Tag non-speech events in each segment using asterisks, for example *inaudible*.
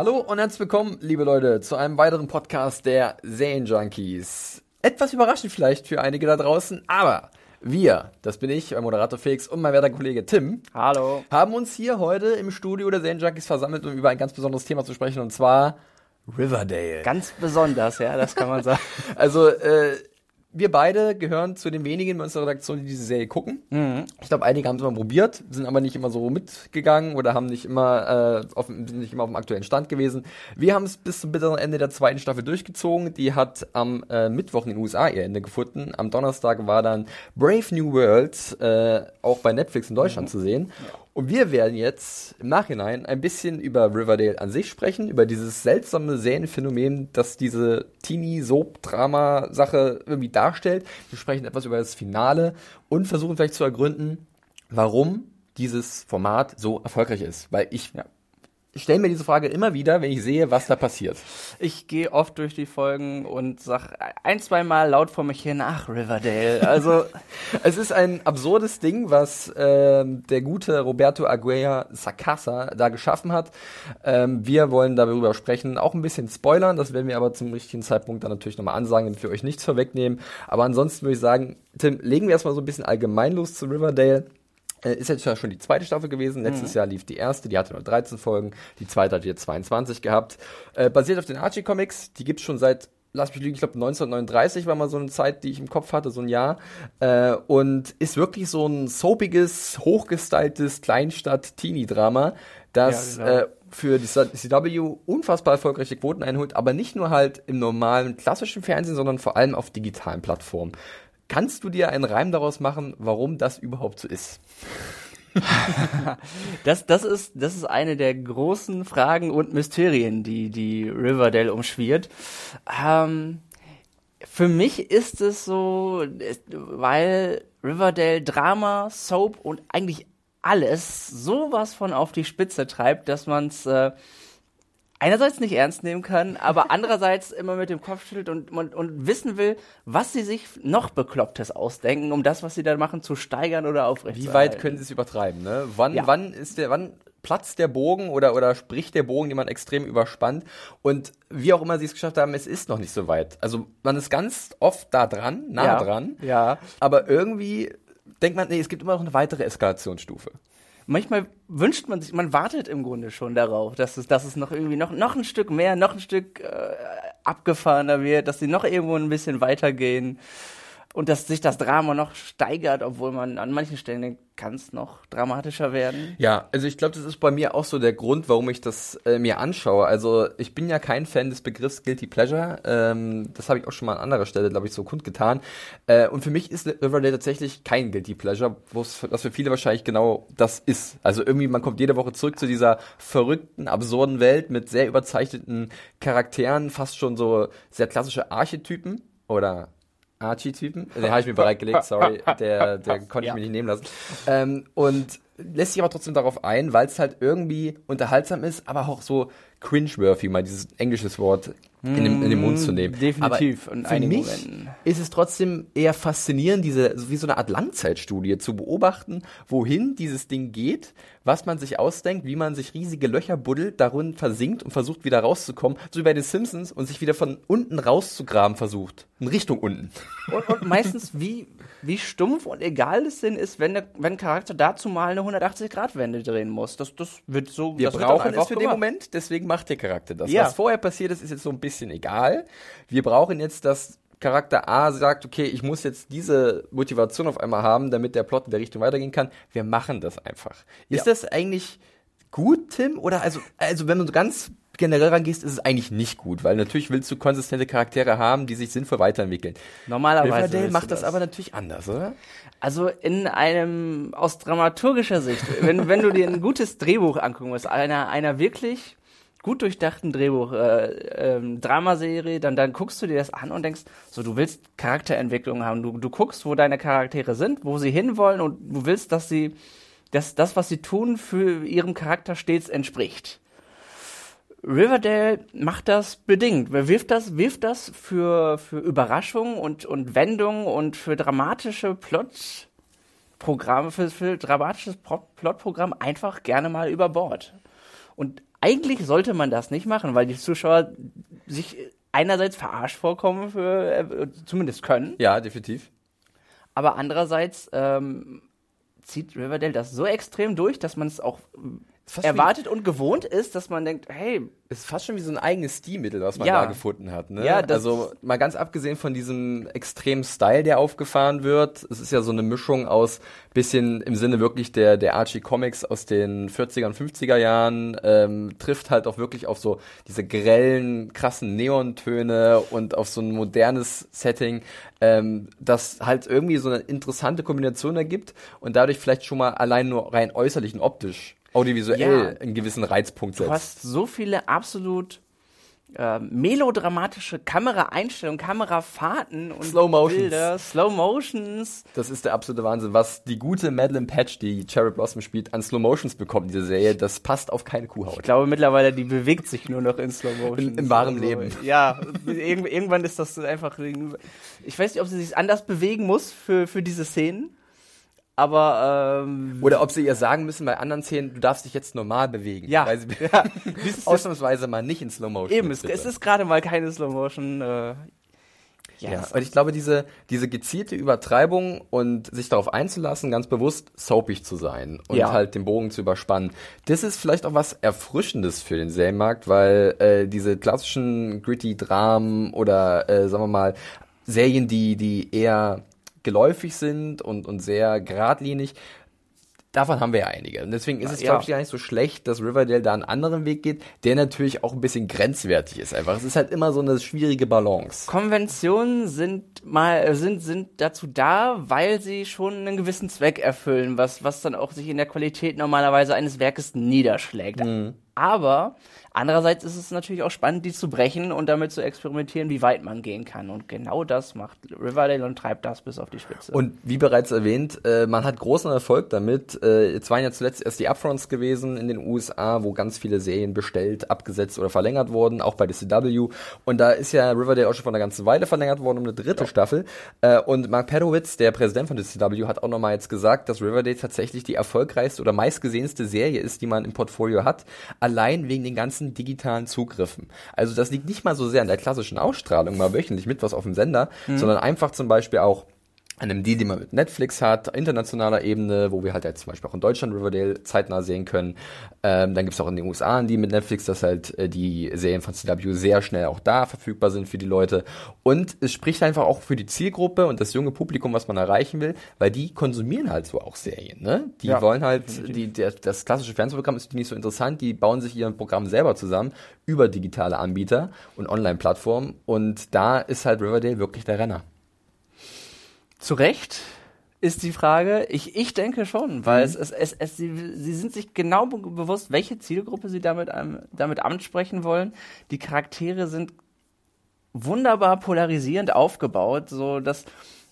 Hallo und herzlich willkommen, liebe Leute, zu einem weiteren Podcast der Serienjunkies. Etwas überraschend vielleicht für einige da draußen, aber wir, das bin ich, mein Moderator Felix und mein werter Kollege Tim, Hallo. haben uns hier heute im Studio der Serienjunkies versammelt, um über ein ganz besonderes Thema zu sprechen, und zwar Riverdale. Ganz besonders, ja, das kann man sagen. *laughs* Also, äh, wir beide gehören zu den wenigen bei unserer Redaktion, die diese Serie gucken. Mhm. Ich glaube, einige haben es mal probiert, sind aber nicht immer so mitgegangen oder haben nicht immer, äh, auf, sind nicht immer auf dem aktuellen Stand gewesen. Wir haben es bis zum bitteren Ende der zweiten Staffel durchgezogen. Die hat am äh, Mittwoch in den USA ihr Ende gefunden. Am Donnerstag war dann Brave New World äh, auch bei Netflix in Deutschland zu sehen. Und wir werden jetzt im Nachhinein ein bisschen über Riverdale an sich sprechen, über dieses seltsame Serienphänomen, das diese Teenie-Soap-Drama-Sache irgendwie darstellt. Wir sprechen etwas über das Finale und versuchen vielleicht zu ergründen, warum dieses Format so erfolgreich ist. Weil ich, ich stelle mir diese Frage immer wieder, wenn ich sehe, was da passiert. Ich gehe oft durch die Folgen und sag ein, zwei Mal laut vor mich hin, ach, Riverdale. Also, *laughs* Es ist ein absurdes Ding, was ähm, der gute Roberto Aguirre Sacasa da geschaffen hat. Ähm, wir wollen darüber sprechen, auch ein bisschen spoilern, das werden wir aber zum richtigen Zeitpunkt dann natürlich nochmal ansagen, damit wir euch nichts vorwegnehmen. Aber ansonsten würde ich sagen, Tim, legen wir erstmal so ein bisschen allgemein los zu Riverdale. Äh, Ist jetzt ja schon die zweite Staffel gewesen. Letztes Jahr lief die erste, die hatte nur 13 Folgen. Die zweite hat jetzt 22 gehabt. Äh, basiert auf den Archie Comics. Die gibt's schon seit, lass mich lügen, ich glaube 1939 war mal so eine Zeit, die ich im Kopf hatte, so ein Jahr. Äh, und ist wirklich so ein soapiges, hochgestyltes Kleinstadt-Teenie-Drama, das Ja, genau. äh, für die CW unfassbar erfolgreiche Quoten einholt, aber nicht nur halt im normalen klassischen Fernsehen, sondern vor allem auf digitalen Plattformen. Kannst du dir einen Reim daraus machen, warum das überhaupt so ist? *laughs* das, das, ist, das ist eine der großen Fragen und Mysterien, die, die Riverdale umschwirrt. Ähm, für mich ist es so, weil Riverdale Drama, Soap und eigentlich alles sowas von auf die Spitze treibt, dass man es äh, einerseits nicht ernst nehmen kann, aber *laughs* andererseits immer mit dem Kopf schüttelt und, und, und wissen will, was sie sich noch Beklopptes ausdenken, um das, was sie da machen, zu steigern oder aufrechtzuerhalten. Wie weit können sie es übertreiben? Ne? Wann, Ja. wann ist der, wann platzt der Bogen oder, oder spricht der Bogen, den man extrem überspannt? Und wie auch immer sie es geschafft haben, es ist noch nicht so weit. Also man ist ganz oft da dran, nah Ja. dran, Ja. aber irgendwie denkt man, nee, es gibt immer noch eine weitere Eskalationsstufe. Manchmal wünscht man sich, man wartet im Grunde schon darauf, dass es, dass es noch irgendwie noch, noch ein Stück mehr, noch ein Stück äh, abgefahrener wird, dass sie noch irgendwo ein bisschen weitergehen und dass sich das Drama noch steigert, obwohl man an manchen Stellen denkt, kann es noch dramatischer werden. Ja, also ich glaube, das ist bei mir auch so der Grund, warum ich das äh, mir anschaue. Also ich bin ja kein Fan des Begriffs Guilty Pleasure. Ähm, das habe ich auch schon mal an anderer Stelle, glaube ich, so kundgetan. Äh, und für mich ist Riverdale tatsächlich kein Guilty Pleasure, was für viele wahrscheinlich genau das ist. Also irgendwie, man kommt jede Woche zurück zu dieser verrückten, absurden Welt mit sehr überzeichneten Charakteren, fast schon so sehr klassische Archetypen oder Archie-Typen. Den habe ich mir bereitgelegt, sorry. *laughs* Der, der konnte ich Ja. mir nicht nehmen lassen. Ähm, und lässt sich aber trotzdem darauf ein, weil es halt irgendwie unterhaltsam ist, aber auch so cringeworthy, mal dieses englisches Wort in, den, in den Mund zu nehmen. definitiv, Aber für mich Momenten. ist es trotzdem eher faszinierend, diese, wie so eine Art Langzeitstudie zu beobachten, wohin dieses Ding geht, was man sich ausdenkt, wie man sich riesige Löcher buddelt, darin versinkt und versucht wieder rauszukommen, so wie bei den Simpsons und sich wieder von unten rauszugraben versucht. In Richtung unten. Und, und meistens, wie, wie stumpf und egal es denn ist, wenn, der, wenn ein Charakter dazu mal eine 180-Grad-Wende drehen muss. Das, das wird so. Wir das brauchen es für den gemacht. Moment, deswegen macht der Charakter das. Ja. Was vorher passiert ist, ist jetzt so ein bisschen egal. Wir brauchen jetzt, dass Charakter A sagt, okay, ich muss jetzt diese Motivation auf einmal haben, damit der Plot in der Richtung weitergehen kann. Wir machen das einfach. Ist Ja. das eigentlich gut, Tim? Oder also, also wenn man so ganz generell rangehst, ist es eigentlich nicht gut, weil natürlich willst du konsistente Charaktere haben, die sich sinnvoll weiterentwickeln. Normalerweise Riverdale macht du das das. aber natürlich anders, oder? Also in einem, aus dramaturgischer Sicht, wenn, wenn du dir ein gutes Drehbuch angucken musst, einer, einer wirklich gut durchdachten Drehbuch, äh, ähm, Dramaserie, dann, dann guckst du dir das an und denkst, so, du willst Charakterentwicklung haben. Du, du guckst, wo deine Charaktere sind, wo sie hinwollen und du willst, dass sie, dass das, was sie tun, für ihrem Charakter stets entspricht. Riverdale macht das bedingt. Wirft das, wirft das für, für Überraschungen und, und Wendungen und für dramatische Plotprogramme, für, für dramatisches Pro- Plotprogramm einfach gerne mal über Bord. Und eigentlich sollte man das nicht machen, weil die Zuschauer sich einerseits verarscht vorkommen, für, äh, zumindest können, Ja, definitiv. aber andererseits ähm, zieht Riverdale das so extrem durch, dass man es auch erwartet und gewohnt ist, dass man denkt, hey, ist fast schon wie so ein eigenes Stilmittel, was man Ja. da gefunden hat. Ne? Ja, das- also mal ganz abgesehen von diesem extremen Style, der aufgefahren wird. Es ist ja so eine Mischung aus bisschen im Sinne wirklich der, der Archie Comics aus den 40er und 50er Jahren, ähm, trifft halt auch wirklich auf so diese grellen, krassen Neontöne und auf so ein modernes Setting, ähm, das halt irgendwie so eine interessante Kombination ergibt und dadurch vielleicht schon mal allein nur rein äußerlich und optisch, audiovisuell Ja. einen gewissen Reizpunkt setzt. Du hast so viele absolut äh, melodramatische Kameraeinstellungen, Kamerafahrten und Slow Motions. Bilder, Slow Motions. Das ist der absolute Wahnsinn. Was die gute Madeline Patch, die Cherry Blossom spielt, an Slow Motions bekommt, diese Serie, das passt auf keine Ich Kuhhaut. glaube mittlerweile, die bewegt sich nur noch in Slow Motion. In- im wahren Leben. Ja, irgend, irgendwann ist das einfach. Ich weiß nicht, ob sie sich anders bewegen muss für, für diese Szenen. Aber ähm, Oder ob sie ihr sagen müssen bei anderen Szenen, du darfst dich jetzt normal bewegen. Ja. Weil sie *laughs* Ja. Ausnahmsweise mal nicht in Slow Motion. eben, es, es ist gerade mal keine Slow Motion. Äh, Ja, und ich glaube, diese, diese gezielte Übertreibung und sich darauf einzulassen, ganz bewusst soapig zu sein und Ja. halt den Bogen zu überspannen, das ist vielleicht auch was Erfrischendes für den Serienmarkt, weil äh, diese klassischen gritty Dramen oder äh, sagen wir mal Serien, die, die eher geläufig sind und, und sehr geradlinig, Davon haben wir ja einige. Und deswegen ist es, Ja. glaube ich, gar nicht so schlecht, dass Riverdale da einen anderen Weg geht, der natürlich auch ein bisschen grenzwertig ist einfach. Es ist halt immer so eine schwierige Balance. Konventionen sind mal sind sind dazu da, weil sie schon einen gewissen Zweck erfüllen, was was dann auch sich in der Qualität normalerweise eines Werkes niederschlägt. Aber andererseits ist es natürlich auch spannend, die zu brechen und damit zu experimentieren, wie weit man gehen kann. Und genau das macht Riverdale und treibt das bis auf die Spitze. Und wie bereits erwähnt, äh, man hat großen Erfolg damit. Äh, jetzt waren ja zuletzt erst die Upfronts gewesen in den USA, wo ganz viele Serien bestellt, abgesetzt oder verlängert wurden, auch bei der CW. Und da ist ja Riverdale auch schon vor einer ganzen Weile verlängert worden um eine dritte Staffel. Äh, und Mark Pedowitz, der Präsident von der CW, hat auch nochmal jetzt gesagt, dass Riverdale tatsächlich die erfolgreichste oder meistgesehenste Serie ist, die man im Portfolio hat, allein wegen den ganzen digitalen Zugriffen. Also das liegt nicht mal so sehr an der klassischen Ausstrahlung, mal wöchentlich mit was auf dem Sender, sondern einfach zum Beispiel auch einem Deal, den man mit Netflix hat, internationaler Ebene, wo wir halt jetzt zum Beispiel auch in Deutschland Riverdale zeitnah sehen können. Ähm, dann gibt's auch in den USA einen Deal mit Netflix, dass halt äh, die Serien von CW sehr schnell auch da verfügbar sind für die Leute. Und es spricht einfach auch für die Zielgruppe und das junge Publikum, was man erreichen will, weil die konsumieren halt so auch Serien. Ne? Die Ja, wollen halt, die, der, das klassische Fernsehprogramm ist nicht so interessant, die bauen sich ihr Programm selber zusammen über digitale Anbieter und Online-Plattformen. Und da ist halt Riverdale wirklich der Renner. Zu Recht ist die Frage. Ich, ich denke schon, weil es, es, es, es sie, sie sind sich genau be bewusst, welche Zielgruppe sie damit, damit ansprechen wollen. Die Charaktere sind wunderbar polarisierend aufgebaut, so dass,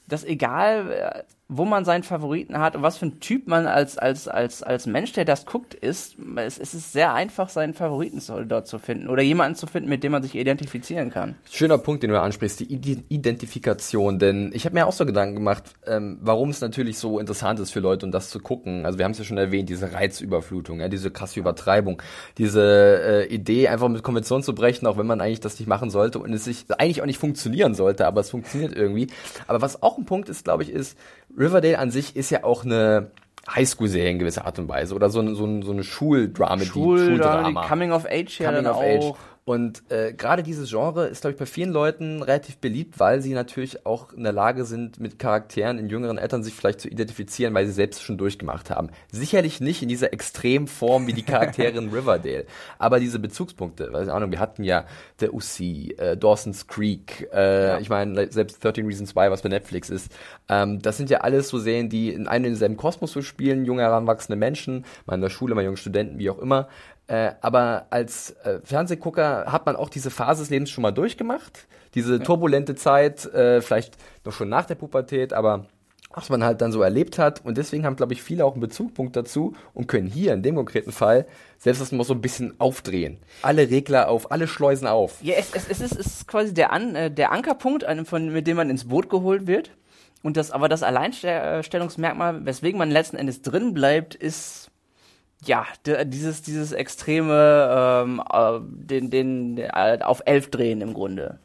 dass egal, äh, wo man seinen Favoriten hat und was für ein Typ man als, als, als, als Mensch, der das guckt, ist, es, es ist sehr einfach, seinen Favoriten dort zu finden oder jemanden zu finden, mit dem man sich identifizieren kann. Schöner Punkt, den du ansprichst, die Ide- Identifikation. Denn ich habe mir auch so Gedanken gemacht, ähm, warum es natürlich so interessant ist für Leute, um das zu gucken. Also wir haben es ja schon erwähnt, diese Reizüberflutung, ja, diese krasse Übertreibung, diese äh, Idee, einfach mit Konvention zu brechen, auch wenn man eigentlich das nicht machen sollte und es sich eigentlich auch nicht funktionieren sollte, aber es funktioniert irgendwie. Aber was auch ein Punkt ist, glaube ich, ist, Riverdale an sich ist ja auch eine Highschool-Serie in gewisser Art und Weise oder so, eine- so, eine- so eine Schuldrama, Schul, Schuldrama. Coming of Age ja Coming dann of auch. Age. Und äh, gerade dieses Genre ist, glaube ich, bei vielen Leuten relativ beliebt, weil sie natürlich auch in der Lage sind, mit Charakteren in jüngeren Eltern sich vielleicht zu identifizieren, weil sie selbst schon durchgemacht haben. Sicherlich nicht in dieser Extremform wie die Charaktere in *laughs* Riverdale, aber diese Bezugspunkte, weiß ich Ahnung, wir hatten ja der UC, äh, Dawson's Creek, äh, ja. ich meine, selbst 13 Reasons Why, was bei Netflix ist, ähm, das sind ja alles so Serien, die in einem und denselben Kosmos so spielen, junge heranwachsende Menschen, mal in der Schule, mal junge Studenten, wie auch immer, äh, aber als äh, Fernsehgucker hat man auch diese Phase des Lebens schon mal durchgemacht. Diese ja. turbulente Zeit, äh, vielleicht noch schon nach der Pubertät, aber was man halt dann so erlebt hat. Und deswegen haben, glaube ich, viele auch einen Bezugpunkt dazu und können hier in dem konkreten Fall selbst das mal so ein bisschen aufdrehen. Alle Regler auf, alle Schleusen auf. Ja, es, es, es, ist, es ist quasi der, An, äh, der Ankerpunkt, einem von, mit dem man ins Boot geholt wird. Und das, aber das Alleinstellungsmerkmal, weswegen man letzten Endes drin bleibt, ist ja, dieses, dieses extreme, ähm, äh, den, den, äh, auf elf drehen im Grunde.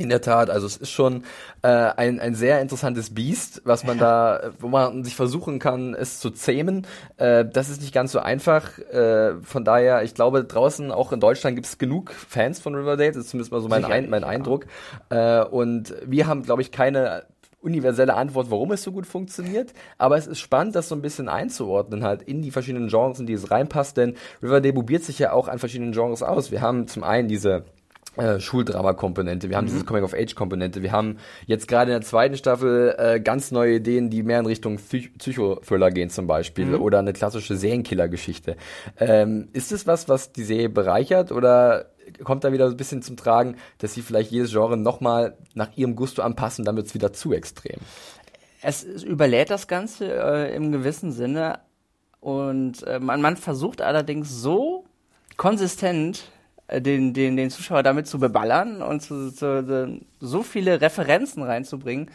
In der Tat, also es ist schon äh, ein, ein sehr interessantes Biest, was man ja. da, wo man sich versuchen kann, es zu zähmen. Äh, das ist nicht ganz so einfach. Äh, von daher, ich glaube, draußen auch in Deutschland gibt es genug Fans von Riverdale, das ist zumindest mal so mein, ein, mein Eindruck. Äh, und wir haben, glaube ich, keine universelle Antwort, warum es so gut funktioniert, aber es ist spannend, das so ein bisschen einzuordnen, halt in die verschiedenen Genres, in die es reinpasst, denn Riverdale probiert sich ja auch an verschiedenen Genres aus. Wir haben zum einen diese äh, Schuldrama-Komponente, wir haben mhm. diese Coming-of-Age-Komponente, wir haben jetzt gerade in der zweiten Staffel äh, ganz neue Ideen, die mehr in Richtung Psych Psychothriller gehen zum Beispiel mhm. oder eine klassische Serienkiller-Geschichte. Ähm, ist es was, was die Serie bereichert oder kommt da wieder ein bisschen zum Tragen, dass sie vielleicht jedes Genre nochmal nach ihrem Gusto anpassen, dann wird es wieder zu extrem. Es überlädt das Ganze äh, im gewissen Sinne und äh, man, man versucht allerdings so konsistent äh, den, den, den Zuschauer damit zu beballern und zu, zu, so viele Referenzen reinzubringen,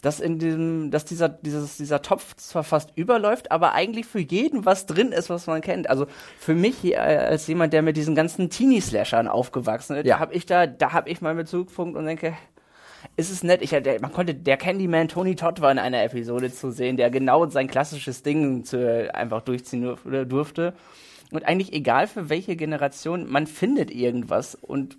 dass in diesem, dass dieser, dieses, dieser Topf zwar fast überläuft, aber eigentlich für jeden was drin ist, was man kennt. Also für mich äh, als jemand, der mit diesen ganzen Teenie-Slashern aufgewachsen ist, ja. habe ich da, da habe ich mal Bezugpunkt und denke, ist es nett. Ich, der, man konnte, der Candyman Tony Todd war in einer Episode zu sehen, der genau sein klassisches Ding zu, einfach durchziehen durfte. Und eigentlich egal für welche Generation, man findet irgendwas. Und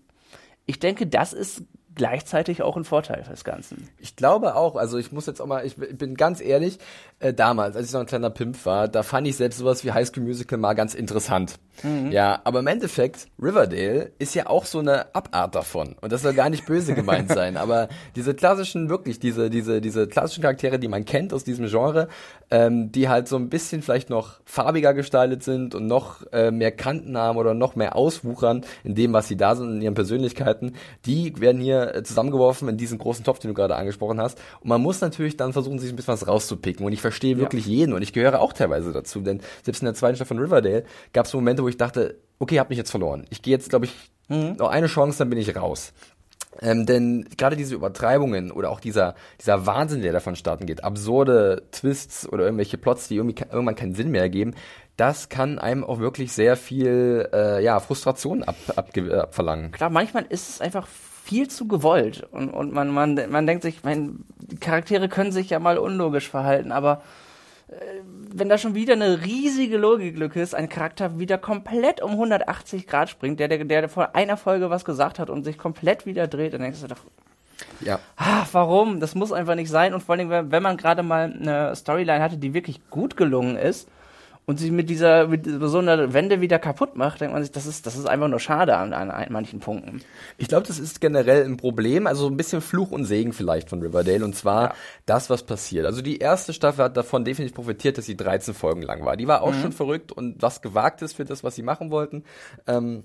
ich denke, das ist gleichzeitig auch ein Vorteil fürs Ganze. Ich glaube auch, also ich muss jetzt auch mal, ich bin ganz ehrlich, äh, damals, als ich noch ein kleiner Pimp war, da fand ich selbst sowas wie High School Musical mal ganz interessant. Mhm. Ja, aber im Endeffekt, Riverdale ist ja auch so eine Abart davon. Und das soll gar nicht böse gemeint sein. *laughs* Aber diese klassischen, wirklich, diese, diese, diese klassischen Charaktere, die man kennt aus diesem Genre, ähm, die halt so ein bisschen vielleicht noch farbiger gestaltet sind und noch äh, mehr Kanten haben oder noch mehr auswuchern in dem, was sie da sind, in ihren Persönlichkeiten, die werden hier äh, zusammengeworfen in diesen großen Topf, den du gerade angesprochen hast. Und man muss natürlich dann versuchen, sich ein bisschen was rauszupicken. Und ich verstehe wirklich ja. jeden und ich gehöre auch teilweise dazu, denn selbst in der zweiten Staffel von Riverdale gab es Momente, wo ich dachte, okay, hab mich jetzt verloren. Ich gehe jetzt, glaube ich, mhm. noch eine Chance, dann bin ich raus. Ähm, denn gerade diese Übertreibungen oder auch dieser, dieser Wahnsinn, der davon starten geht, absurde Twists oder irgendwelche Plots, die irgendwie irgendwann keinen Sinn mehr ergeben, das kann einem auch wirklich sehr viel äh, ja, Frustration ab, ab, abverlangen. Klar, manchmal ist es einfach viel zu gewollt und, und man, man, man denkt sich, mein, die Charaktere können sich ja mal unlogisch verhalten, aber äh, wenn da schon wieder eine riesige Logiklücke ist, ein Charakter wieder komplett um 180 Grad springt, der, der, der vor einer Folge was gesagt hat und sich komplett wieder dreht, dann denkst du doch, ja. Ah, warum? Das muss einfach nicht sein. Und vor allem, wenn man gerade mal eine Storyline hatte, die wirklich gut gelungen ist, und sich mit dieser, mit so einer Wende wieder kaputt macht, denkt man sich, das ist, das ist einfach nur schade an, an, an manchen Punkten. Ich glaube, das ist generell ein Problem, also ein bisschen Fluch und Segen vielleicht von Riverdale, und zwar ja. das, was passiert. Also die erste Staffel hat davon definitiv profitiert, dass sie 13 Folgen lang war. Die war auch mhm. schon verrückt und was gewagt ist für das, was sie machen wollten. Ähm,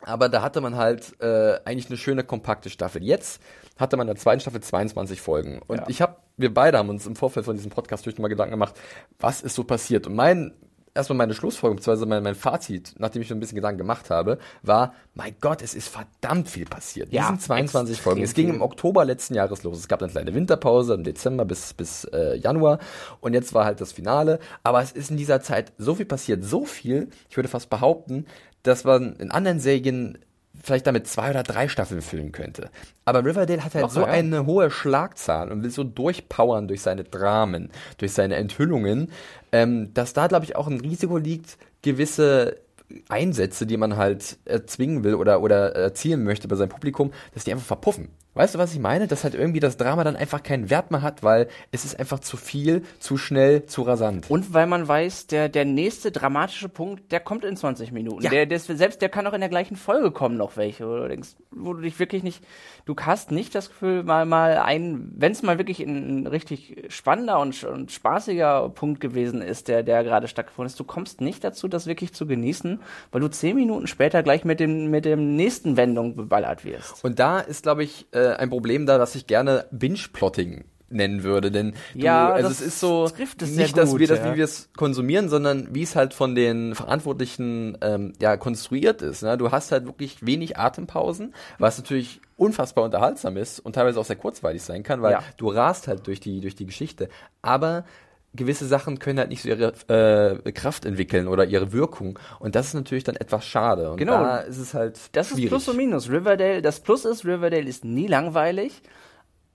aber da hatte man halt äh, eigentlich eine schöne kompakte Staffel. Jetzt hatte man in der zweiten Staffel 22 Folgen. Und ja. ich habe, wir beide haben uns im Vorfeld von diesem Podcast durch mal Gedanken gemacht, was ist so passiert. Und mein erstmal meine Schlussfolgerung, beziehungsweise mein, mein Fazit, nachdem ich mir ein bisschen Gedanken gemacht habe, war, mein Gott, es ist verdammt viel passiert. Ja, sind 22 Folgen. Es ging im Oktober letzten Jahres los. Es gab eine kleine Winterpause im Dezember bis, bis äh, Januar und jetzt war halt das Finale. Aber es ist in dieser Zeit so viel passiert, so viel, ich würde fast behaupten, dass man in anderen Serien vielleicht damit zwei oder drei Staffeln füllen könnte. Aber Riverdale hat halt Ach, so ja. eine hohe Schlagzahl und will so durchpowern durch seine Dramen, durch seine Enthüllungen, ähm, dass da, glaube ich, auch ein Risiko liegt, gewisse Einsätze, die man halt erzwingen will oder, oder erzielen möchte bei seinem Publikum, dass die einfach verpuffen. Weißt du, was ich meine? Dass halt irgendwie das Drama dann einfach keinen Wert mehr hat, weil es ist einfach zu viel, zu schnell, zu rasant. Und weil man weiß, der, der nächste dramatische Punkt, der kommt in 20 Minuten. Ja. Der, der ist, selbst der kann auch in der gleichen Folge kommen noch welche, wo du denkst, wo du dich wirklich nicht, du hast nicht das Gefühl, mal, mal ein, wenn es mal wirklich ein, ein, richtig spannender und, und spaßiger Punkt gewesen ist, der, der gerade stattgefunden ist, du kommst nicht dazu, das wirklich zu genießen, weil du zehn Minuten später gleich mit dem, mit dem nächsten Wendung beballert wirst. Und da ist, glaube ich, äh, ein Problem da, dass ich gerne Binge-Plotting nennen würde, denn du, ja, also es ist so es nicht, dass gut, wir das, ja. wie wir es konsumieren, sondern wie es halt von den Verantwortlichen ähm, ja konstruiert ist. Ne? Du hast halt wirklich wenig Atempausen, was natürlich unfassbar unterhaltsam ist und teilweise auch sehr kurzweilig sein kann, weil Ja. du rast halt durch die durch die Geschichte, aber gewisse Sachen können halt nicht so ihre äh, Kraft entwickeln oder ihre Wirkung und das ist natürlich dann etwas schade und Genau. da ist es halt Das ist schwierig. Plus und Minus. Riverdale, das Plus ist, Riverdale ist nie langweilig.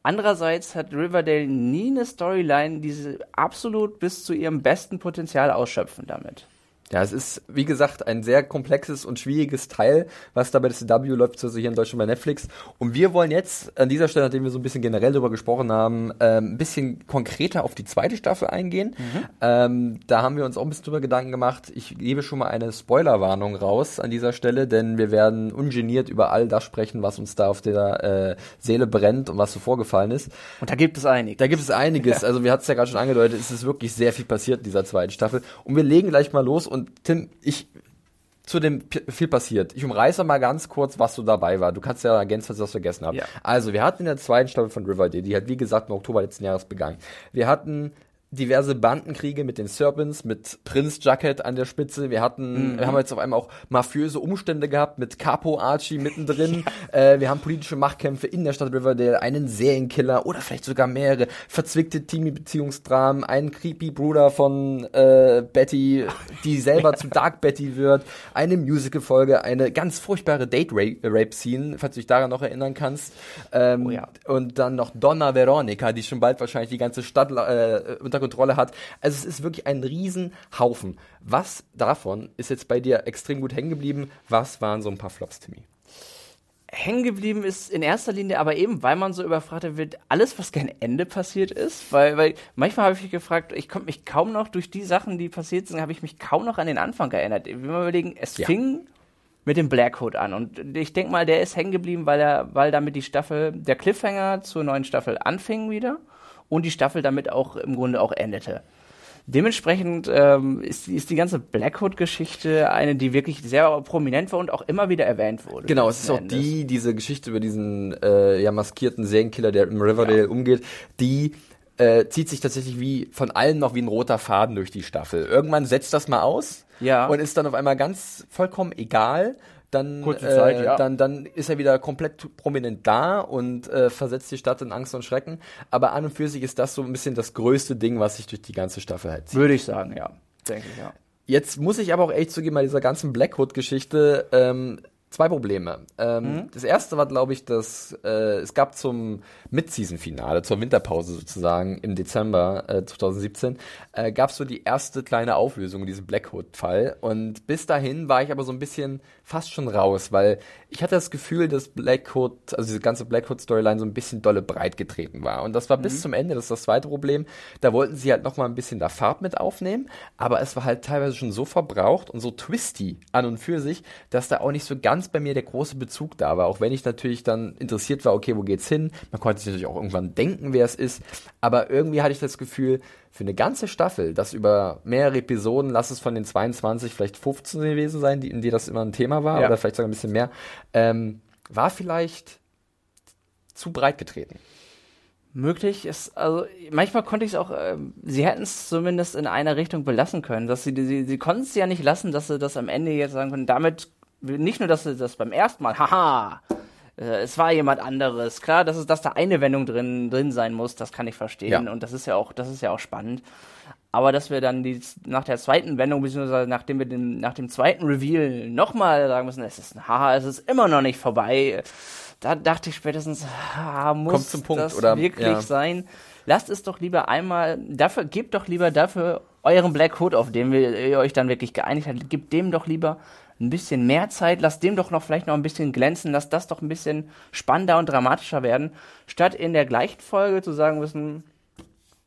Andererseits hat Riverdale nie eine Storyline, die sie absolut bis zu ihrem besten Potenzial ausschöpfen damit. Ja, es ist, wie gesagt, ein sehr komplexes und schwieriges Teil, was da bei der CW läuft, also hier in Deutschland bei Netflix. Und wir wollen jetzt an dieser Stelle, nachdem wir so ein bisschen generell darüber gesprochen haben, ähm, ein bisschen konkreter auf die zweite Staffel eingehen. Ähm, da haben wir uns auch ein bisschen drüber Gedanken gemacht. Ich gebe schon mal eine Spoilerwarnung raus an dieser Stelle, denn wir werden ungeniert über all das sprechen, was uns da auf der äh, Seele brennt und was so vorgefallen ist. Und da gibt es einige. Da gibt es einiges. *laughs* Also wir hatten es ja gerade schon angedeutet, es ist wirklich sehr viel passiert in dieser zweiten Staffel. Und wir legen gleich mal los. Und Tim, ich zu dem P- viel passiert. Ich umreiße mal ganz kurz, was so dabei war. Du kannst ja ergänzen, was ich vergessen habe. Ja. Also wir hatten in der zweiten Staffel von Riverdale, die hat wie gesagt im Oktober letzten Jahres begangen. Wir hatten diverse Bandenkriege mit den Serpents, mit Prince Jacket an der Spitze. Wir hatten, wir haben jetzt auf einmal auch mafiöse Umstände gehabt mit Capo Archie mittendrin. *laughs* äh, wir haben politische Machtkämpfe in der Stadt Riverdale, einen Serienkiller oder vielleicht sogar mehrere, verzwickte Teenie-Beziehungsdramen, einen creepy Bruder von äh, Betty, *laughs* die selber zu Dark Betty wird, eine Musical-Folge, eine ganz furchtbare Date-Rape-Scene, falls du dich daran noch erinnern kannst. Ähm, Oh ja. Und dann noch Donna Veronica, die schon bald wahrscheinlich die ganze Stadt äh, unter Kontrolle hat. Also es ist wirklich ein Riesenhaufen. Was davon ist jetzt bei dir extrem gut hängen geblieben? Was waren so ein paar Flops, Timmy? hängen geblieben ist in erster Linie aber eben, weil man so überfragt wird, alles, was kein Ende passiert ist. Weil, weil manchmal habe ich mich gefragt, ich konnte mich kaum noch durch die Sachen, die passiert sind, habe ich mich kaum noch an den Anfang erinnert. Wenn wir überlegen, es Ja. fing mit dem Blackhood an. Und ich denke mal, der ist hängen geblieben, weil, er, weil damit die Staffel, der Cliffhanger zur neuen Staffel anfing wieder und die Staffel damit auch im Grunde auch endete. Dementsprechend ähm, ist, ist die ganze Blackhood-Geschichte eine, die wirklich sehr prominent war und auch immer wieder erwähnt wurde. Genau, es ist auch Endes. die, diese Geschichte über diesen äh, ja, maskierten Serienkiller, der im Riverdale umgeht, die äh, zieht sich tatsächlich wie von allen noch wie ein roter Faden durch die Staffel. Irgendwann setzt das mal aus Ja. und ist dann auf einmal ganz vollkommen egal. Dann, Kurze äh, Zeit, ja. dann, dann ist er wieder komplett prominent da und äh, versetzt die Stadt in Angst und Schrecken. Aber an und für sich ist das so ein bisschen das größte Ding, was sich durch die ganze Staffel halt zieht. Würde ich sagen, ja. Denke ich, ja. Jetzt muss ich aber auch echt zugeben, bei dieser ganzen Blackhood-Geschichte ähm, zwei Probleme. Ähm, Das erste war, glaube ich, dass äh, es gab zum Mid-Season-Finale, zur Winterpause sozusagen im Dezember äh, 2017, äh, gab es so die erste kleine Auflösung in diesem Blackhood-Fall. Und bis dahin war ich aber so ein bisschen fast schon raus, weil ich hatte das Gefühl, dass Blackhood, also diese ganze Blackhood-Storyline so ein bisschen dolle breit getreten war. Und das war bis zum Ende, das ist das zweite Problem. Da wollten sie halt noch mal ein bisschen da Farb mit aufnehmen, aber es war halt teilweise schon so verbraucht und so twisty an und für sich, dass da auch nicht so ganz bei mir der große Bezug da war. Auch wenn ich natürlich dann interessiert war, okay, wo geht's hin? Man konnte sich natürlich auch irgendwann denken, wer es ist. Aber irgendwie hatte ich das Gefühl, für eine ganze Staffel, das über mehrere Episoden, lass es von den 22, vielleicht 15 gewesen sein, die, in die das immer ein Thema war, Ja. oder vielleicht sogar ein bisschen mehr, ähm, war vielleicht zu breit getreten. Möglich ist, also manchmal konnte ich es auch, ähm, sie hätten es zumindest in einer Richtung belassen können. Dass sie, sie, sie konnten es ja nicht lassen, dass sie das am Ende jetzt sagen können, damit, nicht nur, dass sie das beim ersten Mal, haha, äh, es war jemand anderes. Klar, dass, es, dass da eine Wendung drin, drin sein muss, das kann ich verstehen. Ja. Und das ist ja auch, das ist ja auch spannend. Aber dass wir dann die, nach der zweiten Wendung, beziehungsweise nachdem wir den, nach dem zweiten Reveal nochmal sagen müssen, es ist ein Haha, es ist immer noch nicht vorbei. Da dachte ich spätestens, ah, muss Punkt, das oder? wirklich Ja. sein? Lasst es doch lieber einmal, dafür, gebt doch lieber dafür euren Black Hood, auf den wir, ihr euch dann wirklich geeinigt habt, gebt dem doch lieber ein bisschen mehr Zeit, lass dem doch noch vielleicht noch ein bisschen glänzen, lass das doch ein bisschen spannender und dramatischer werden, statt in der gleichen Folge zu sagen müssen,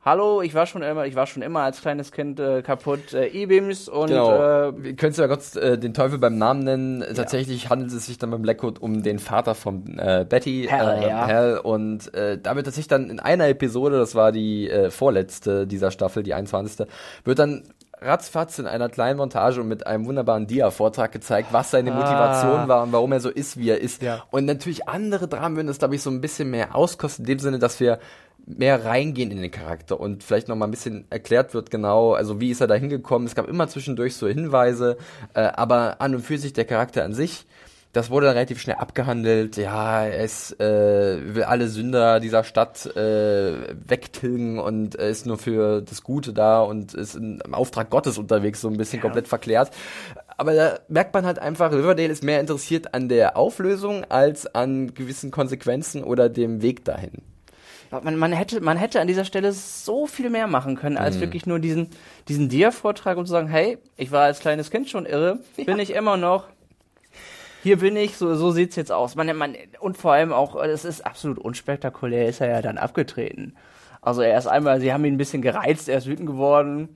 Hallo, ich war schon immer, ich war schon immer als kleines Kind äh, kaputt äh, E-Beams und Genau. äh, können es ja kurz äh, den Teufel beim Namen nennen. Tatsächlich handelt es sich dann beim Blackwood um den Vater von äh, Betty, Hal, äh, ja. Hal. Und äh, da wird es sich dann in einer Episode, das war die äh, vorletzte dieser Staffel, die 21. wird dann ratzfatz in einer kleinen Montage und mit einem wunderbaren Dia-Vortrag gezeigt, was seine Motivation war und warum er so ist, wie er ist. Ah. Ja. Und natürlich andere Dramen würden es, glaube ich, so ein bisschen mehr auskosten, in dem Sinne, dass wir mehr reingehen in den Charakter und vielleicht noch mal ein bisschen erklärt wird genau, also wie ist er da hingekommen. Es gab immer zwischendurch so Hinweise, äh, aber an und für sich der Charakter an sich, das wurde dann relativ schnell abgehandelt. Ja, ist, äh, will alle Sünder dieser Stadt äh, wegtilgen und äh, ist nur für das Gute da und ist in, im Auftrag Gottes unterwegs, so ein bisschen komplett verklärt. Aber da merkt man halt einfach, Riverdale ist mehr interessiert an der Auflösung als an gewissen Konsequenzen oder dem Weg dahin. man, man, hätte, man hätte an dieser Stelle so viel mehr machen können, als Mhm. wirklich nur diesen, diesen Dia-Vortrag und zu sagen, hey, ich war als kleines Kind schon irre, bin ich immer noch. Hier bin ich, so, so sieht's jetzt aus. Man, man, und vor allem auch, es ist absolut unspektakulär, ist er ja dann abgetreten. Also er ist einmal, sie haben ihn ein bisschen gereizt, er ist wütend geworden,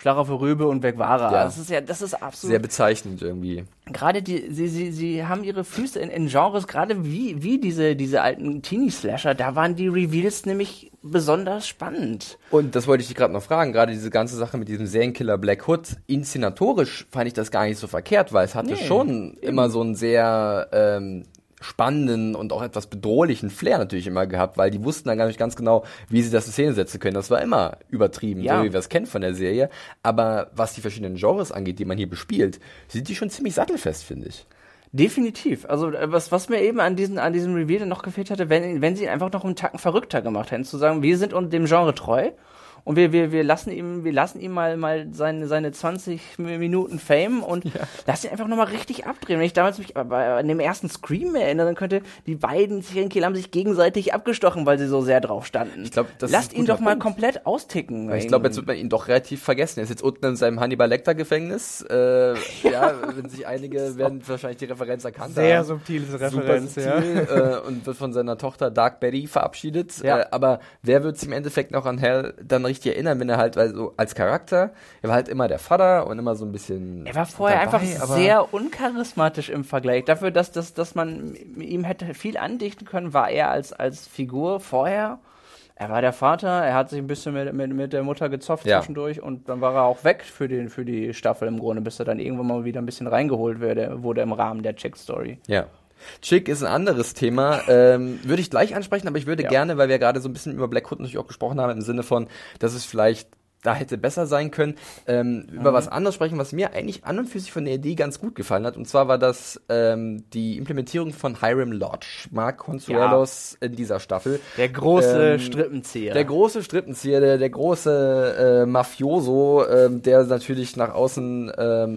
Schlag auf Rübe und weg war er. Ja. Das ist ja, das ist absolut Sehr bezeichnend irgendwie. gerade die, sie, sie, sie haben ihre Füße in, in Genres, gerade wie, wie diese, diese alten Teenie-Slasher, da waren die Reveals nämlich besonders spannend. Und das wollte ich dich gerade noch fragen, gerade diese ganze Sache mit diesem Serienkiller Black Hood, inszenatorisch fand ich das gar nicht so verkehrt, weil es hatte Nee, schon immer so einen sehr ähm, spannenden und auch etwas bedrohlichen Flair natürlich immer gehabt, weil die wussten dann gar nicht ganz genau, wie sie das in Szene setzen können. Das war immer übertrieben, Ja. so wie wir es kennen von der Serie. Aber was die verschiedenen Genres angeht, die man hier bespielt, sind die schon ziemlich sattelfest, finde ich. Definitiv. Also äh, was, was mir eben an diesen, an diesem Reveal noch gefehlt hätte, wenn, wenn sie ihn einfach noch einen Tacken verrückter gemacht hätten, zu sagen, wir sind dem Genre treu und wir, wir, wir lassen ihm, wir lassen ihm mal, mal seine, seine 20 Minuten Fame und lassen ihn einfach nochmal richtig abdrehen. Wenn ich damals mich an dem ersten Scream erinnern könnte, die beiden Serienkiller haben sich gegenseitig abgestochen, weil sie so sehr drauf standen. Ich glaub, das Lasst ihn doch mal Punkt. komplett austicken. Ich glaube, jetzt wird man ihn doch relativ vergessen. Er ist jetzt unten in seinem Hannibal Lecter Gefängnis. Äh, *laughs* ja. wenn sich einige werden wahrscheinlich die Referenz erkannt haben. subtile Super subtil, äh, und wird von seiner Tochter Dark Betty verabschiedet. Ja. Äh, aber wer wird sich im Endeffekt noch an Hal dann richtig erinnern, wenn er halt, weil so als Charakter, er war halt immer der Vater und immer so ein bisschen. Er war vorher dabei, einfach sehr uncharismatisch im Vergleich. Dafür, dass, dass, dass man ihm hätte viel andichten können, war er als, als Figur vorher. Er war der Vater, er hat sich ein bisschen mit, mit, mit der Mutter gezopft Ja. zwischendurch und dann war er auch weg für, den, für die Staffel im Grunde, bis er dann irgendwann mal wieder ein bisschen reingeholt wurde, wurde im Rahmen der Chick-Story. Ja. Chick ist ein anderes Thema. Ähm, würde ich gleich ansprechen, aber ich würde Ja. gerne, weil wir gerade so ein bisschen über Black Hood natürlich auch gesprochen haben, im Sinne von, dass es vielleicht da hätte besser sein können, ähm, über was anderes sprechen, was mir eigentlich an und für sich von der Idee ganz gut gefallen hat. Und zwar war das ähm, die Implementierung von Hiram Lodge, Mark Consuelos in dieser Staffel. Der große Ähm, Strippenzieher. Der große Strippenzieher, der, der große äh, Mafioso, ähm, der natürlich nach außen ähm,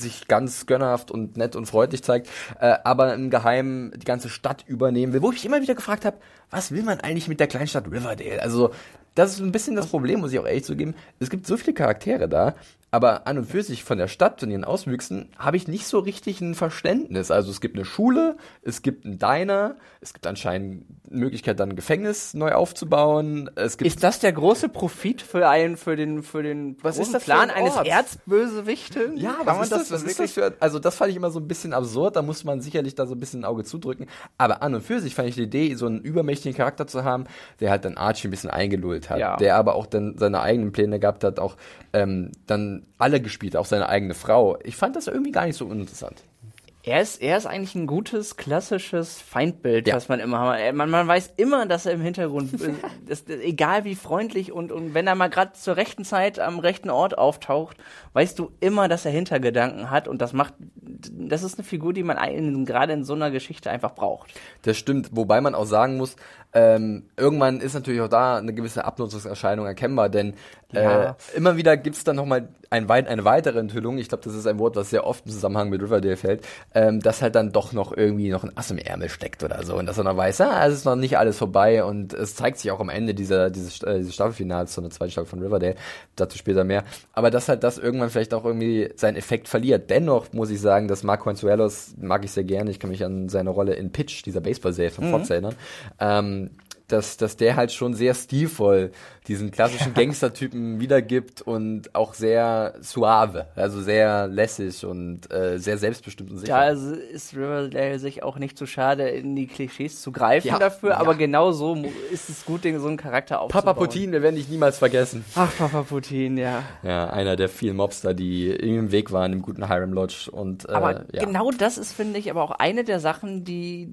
Sich ganz gönnerhaft und nett und freundlich zeigt, äh, aber im Geheimen die ganze Stadt übernehmen will, wo ich mich immer wieder gefragt habe, was will man eigentlich mit der Kleinstadt Riverdale? Also das ist ein bisschen das Problem, muss ich auch ehrlich zugeben. Es gibt so viele Charaktere da, aber an und für sich von der Stadt und ihren Auswüchsen habe ich nicht so richtig ein Verständnis. Also es gibt eine Schule, es gibt einen Diner, es gibt anscheinend eine Möglichkeit, dann ein Gefängnis neu aufzubauen. Es gibt ist das der große Profit für einen, für den, für den Was ist das für Plan ein eines? Erzbösewichten? Ja, Kann was ist das? Was ist das für, also das fand ich immer so ein bisschen absurd, da muss man sicherlich da so ein bisschen ein Auge zudrücken. Aber an und für sich fand ich die Idee, so einen übermächtigen Charakter zu haben, der halt dann Archie ein bisschen eingelullt hat, Ja. der aber auch dann seine eigenen Pläne gehabt hat, auch ähm, dann alle gespielt, auch seine eigene Frau. Ich fand das irgendwie gar nicht so uninteressant. Er ist, er ist eigentlich ein gutes, klassisches Feindbild, Ja. was man immer hat. Man, man weiß immer, dass er im Hintergrund, *laughs* äh, das, egal wie freundlich und, und wenn er mal gerade zur rechten Zeit am rechten Ort auftaucht, weißt du immer, dass er Hintergedanken hat und das macht, das ist eine Figur, die man gerade in so einer Geschichte einfach braucht. Das stimmt, wobei man auch sagen muss, ähm, irgendwann ist natürlich auch da eine gewisse Abnutzungserscheinung erkennbar, denn Ja. äh, immer wieder gibt's dann nochmal ein weit, eine weitere Enthüllung, ich glaube, das ist ein Wort, was sehr oft im Zusammenhang mit Riverdale fällt, ähm, dass halt dann doch noch irgendwie noch ein Ass im Ärmel steckt oder so und dass er noch weiß, ah, es ist noch nicht alles vorbei und es zeigt sich auch am Ende dieser, dieses, äh, dieses Staffelfinals, so eine zweite Staffel von Riverdale, dazu später mehr, aber dass halt das irgendwann vielleicht auch irgendwie seinen Effekt verliert. Dennoch muss ich sagen, dass Marco Consuelos mag ich sehr gerne, ich kann mich an seine Rolle in Pitch, dieser Baseball-Serie von Fox erinnern, ähm, dass, dass der halt schon sehr stilvoll diesen klassischen *laughs* Gangstertypen wiedergibt und auch sehr suave, also sehr lässig und äh, sehr selbstbestimmt und sicher. Da ist, ist Riverdale sich auch nicht zu schade, in die Klischees zu greifen Ja, dafür, ja. aber genau so ist es gut, den- so einen Charakter aufzubauen. Papa Putin, wir werden dich niemals vergessen. Ach, Papa Putin, ja. Ja, einer der vielen Mobster, die im Weg waren im guten Hiram Lodge und äh, Aber ja. genau das ist, finde ich, aber auch eine der Sachen, die,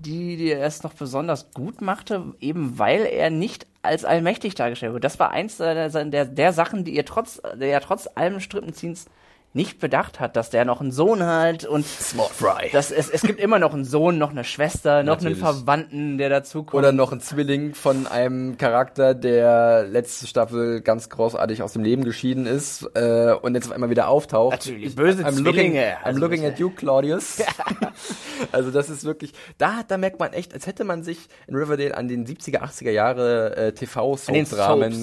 die, die es noch besonders gut machte, eben weil er nicht als allmächtig dargestellt wird. Das war eins der, der, der Sachen, die ihr trotz, der ja trotz allem Strippenziehens nicht bedacht hat, dass der noch einen Sohn hat und Small Fry. dass es, es gibt immer noch einen Sohn, noch eine Schwester, noch Natürlich. einen Verwandten, der dazukommt. Oder noch ein Zwilling von einem Charakter, der letzte Staffel ganz großartig aus dem Leben geschieden ist äh, und jetzt auf einmal wieder auftaucht. Natürlich, böse I'm looking, Zwillinge. I'm Also looking das- at you, Claudius. *laughs* *laughs* also das ist wirklich, da, da merkt man echt, als hätte man sich in Riverdale an den 70er, 80er Jahre äh, Soaps,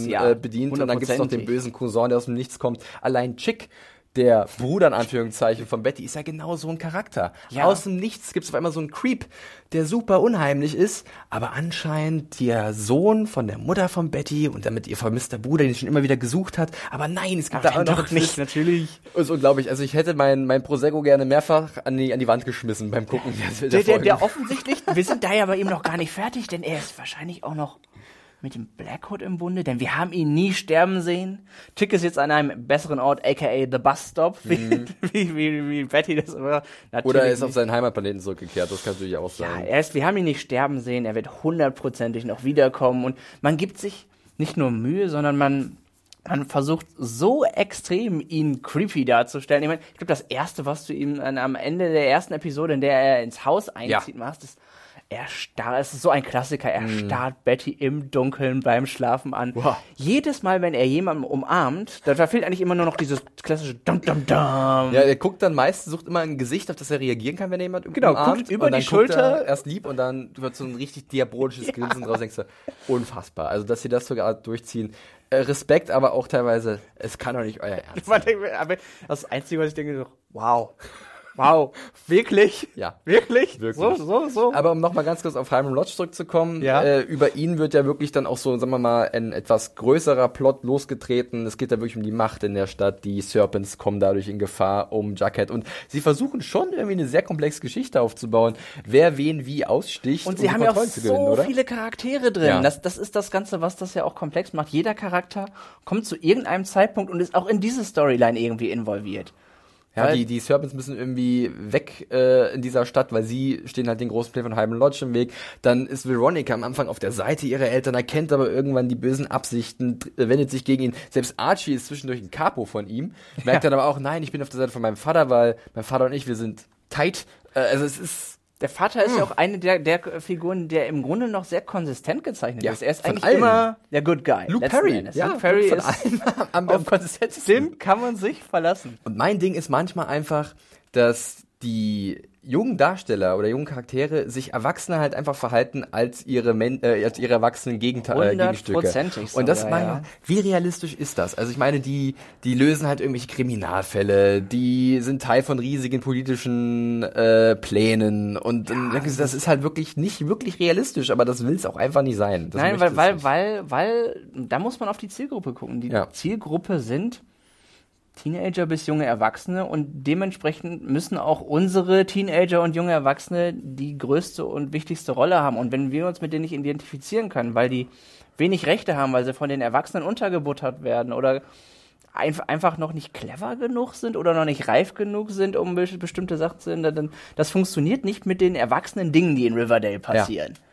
ja. äh, bedient und dann gibt es noch den bösen Cousin, der aus dem Nichts kommt. Allein Chick, der Bruder in Anführungszeichen von Betty, ist ja genau so ein Charakter. Ja. Aus dem Nichts gibt es auf einmal so einen Creep, der super unheimlich ist, aber anscheinend der Sohn von der Mutter von Betty und damit ihr vermisster Bruder, den sie schon immer wieder gesucht hat. Aber nein, es gibt da auch noch einen Twist. natürlich. Das ist unglaublich. Also ich hätte mein, mein Prosecco gerne mehrfach an die, an die Wand geschmissen beim Gucken. Der, Der, der, der offensichtlich, wir sind da ja bei ihm noch gar nicht fertig, denn er ist wahrscheinlich auch noch mit dem Blackhood im Bunde, denn wir haben ihn nie sterben sehen. Tick ist jetzt an einem besseren Ort, aka The Bus Stop, *laughs* wie, wie, wie, wie Betty das immer. Oder er ist auf seinen Heimatplaneten zurückgekehrt. Das kann natürlich auch Ja, sein. er ist, wir haben ihn nicht sterben sehen, er wird hundertprozentig noch wiederkommen und man gibt sich nicht nur Mühe, sondern man, man versucht so extrem ihn creepy darzustellen. Ich meine, ich glaube, das erste, was du ihm an, am Ende der ersten Episode, in der er ins Haus einzieht, machst, ist, er starrt, es ist so ein Klassiker, er starrt Betty im Dunkeln beim Schlafen an. Wow. Jedes Mal, wenn er jemanden umarmt, da, da fehlt eigentlich immer nur noch dieses klassische Dum Dum Dum. Ja, er guckt dann meist, sucht immer ein Gesicht, auf das er reagieren kann, wenn er jemand Genau, umarmt. guckt über die Schulter. Er erst lieb und dann wird so ein richtig diabolisches *laughs* Grinsen draus. Denkst du, unfassbar. Also, dass sie das sogar durchziehen. Äh, Respekt, aber auch teilweise, es kann doch nicht euer *laughs* Ernst sein. Das Einzige, was ich denke, so, wow. Wow. Wirklich? Ja. Wirklich? Wirklich. So, so, so. Aber um nochmal ganz kurz auf Hyman Lodge zurückzukommen, Ja. äh, über ihn wird ja wirklich dann auch so, sagen wir mal, ein etwas größerer Plot losgetreten. Es geht da wirklich um die Macht in der Stadt. Die Serpents kommen dadurch in Gefahr um Jughead. Und sie versuchen schon irgendwie eine sehr komplexe Geschichte aufzubauen, wer wen wie aussticht, und um sie die haben ja auch gewinnen, so oder? viele Charaktere drin. Ja. Das, das ist das Ganze, was das ja auch komplex macht. Jeder Charakter kommt zu irgendeinem Zeitpunkt und ist auch in diese Storyline irgendwie involviert. Ja, die, die Serpents müssen irgendwie weg äh, in dieser Stadt, weil sie stehen halt den großen Plänen von Hyman Lodge im Weg. Dann ist Veronica am Anfang auf der Seite ihrer Eltern, erkennt aber irgendwann die bösen Absichten, äh, wendet sich gegen ihn. Selbst Archie ist zwischendurch ein Capo von ihm, merkt dann aber auch, nein, ich bin auf der Seite von meinem Vater, weil mein Vater und ich, wir sind tight. Äh, also es ist Der Vater ist ja auch eine der, der Figuren, der im Grunde noch sehr konsistent gezeichnet Ja, ist. Er ist eigentlich allen. immer der Good Guy. Luke Perry. Ja, Luke Perry von ist allen am, *laughs* am konsistentesten. dem kann man sich verlassen. Und mein Ding ist manchmal einfach, dass die jungen Darsteller oder jungen Charaktere sich Erwachsene halt einfach verhalten als ihre, Men äh, als ihre erwachsenen Gegenta äh, Gegenstücke. Hundertprozentig Und das sogar, meine ja. wie realistisch ist das? Also ich meine, die, die lösen halt irgendwelche Kriminalfälle, die sind Teil von riesigen politischen äh, Plänen und dann denke ich, das ist halt wirklich nicht wirklich realistisch, aber das will es auch einfach nicht sein. Das Nein, weil, weil, weil, weil, da muss man auf die Zielgruppe gucken. Die Ja. Zielgruppe sind Teenager bis junge Erwachsene und dementsprechend müssen auch unsere Teenager und junge Erwachsene die größte und wichtigste Rolle haben. Und wenn wir uns mit denen nicht identifizieren können, weil die wenig Rechte haben, weil sie von den Erwachsenen untergebuttert werden oder einfach noch nicht clever genug sind oder noch nicht reif genug sind, um bestimmte Sachen zu ändern. Das funktioniert nicht mit den erwachsenen Dingen, die in Riverdale passieren. Ja.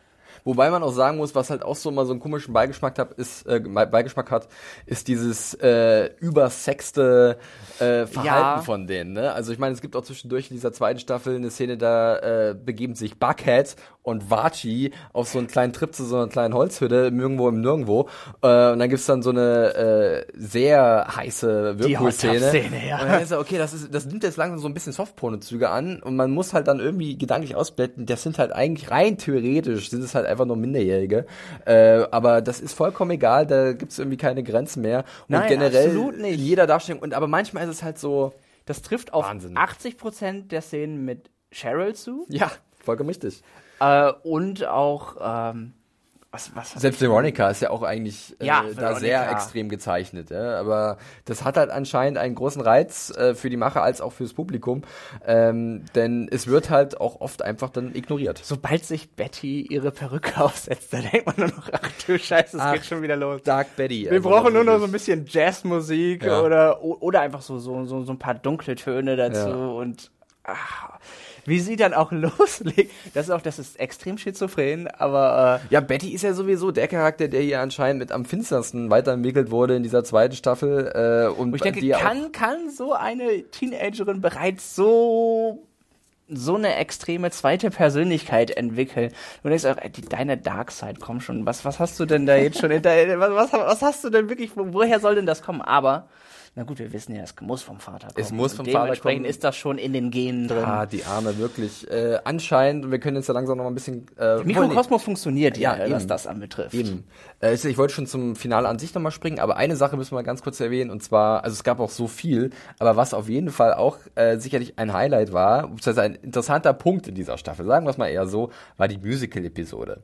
Wobei man auch sagen muss, was halt auch so mal so einen komischen Beigeschmack hat, ist, äh, Beigeschmack hat, ist dieses äh, übersexte äh, Verhalten ja. von denen. Ne? Also ich meine, es gibt auch zwischendurch in dieser zweiten Staffel eine Szene, da äh, begeben sich Buckhead und Vachi auf so einen kleinen Trip zu so einer kleinen Holzhütte irgendwo im Nirgendwo. Äh, und dann gibt's dann so eine äh, sehr heiße Whirlpool-Szene. Ja. Und dann ist er, okay, das, ist, das nimmt jetzt langsam so ein bisschen Softporno-Züge an und man muss halt dann irgendwie gedanklich ausblenden, das sind halt eigentlich rein theoretisch, sind es halt einfach nur Minderjährige. Äh, aber das ist vollkommen egal, da gibt's irgendwie keine Grenzen mehr. Und Nein, generell absolut nicht. jeder Darstellung. Und aber manchmal ist es halt so. Das trifft auf Wahnsinn. 80% der Szenen mit Cheryl zu. Ja, vollkommen richtig. Äh, und auch ähm, was, was Selbst Veronica ist ja auch eigentlich äh, ja, da sehr extrem gezeichnet, ja? aber das hat halt anscheinend einen großen Reiz äh, für die Macher als auch fürs Publikum, ähm, denn es wird halt auch oft einfach dann ignoriert. Sobald sich Betty ihre Perücke *laughs* aufsetzt, da denkt man nur noch, ach du Scheiße, es ach, geht schon wieder los. Dark Betty. Wir also brauchen nur noch so ein bisschen Jazzmusik ja. oder, oder einfach so, so, so, so ein paar dunkle Töne dazu ja. und ach, wie sie dann auch *laughs* loslegt. Das ist auch, das ist extrem schizophren, aber. Äh ja, Betty ist ja sowieso der Charakter, der hier anscheinend mit am finstersten weiterentwickelt wurde in dieser zweiten Staffel. Äh, und Wo ich denke, kann, kann so eine Teenagerin bereits so so eine extreme zweite Persönlichkeit entwickeln. Du denkst auch, ey, die, deine Darkseid, komm schon, was, was hast du denn da jetzt schon in der, *laughs* was, was, was hast du denn wirklich, woher soll denn das kommen? Aber na gut, wir wissen ja, es muss vom Vater kommen. Es muss vom Vater kommen. ist das schon in den Genen drin. Ah, die Arme, wirklich. Äh, anscheinend, und wir können jetzt ja langsam noch mal ein bisschen... Äh, Der Mikrokosmos funktioniert ja, ja was das anbetrifft. Eben. Äh, ich wollte schon zum Finale an sich noch mal springen, aber eine Sache müssen wir mal ganz kurz erwähnen, und zwar, also es gab auch so viel, aber was auf jeden Fall auch äh, sicherlich ein Highlight war, beziehungsweise ein interessanter Punkt in dieser Staffel, sagen wir es mal eher so, war die Musical-Episode.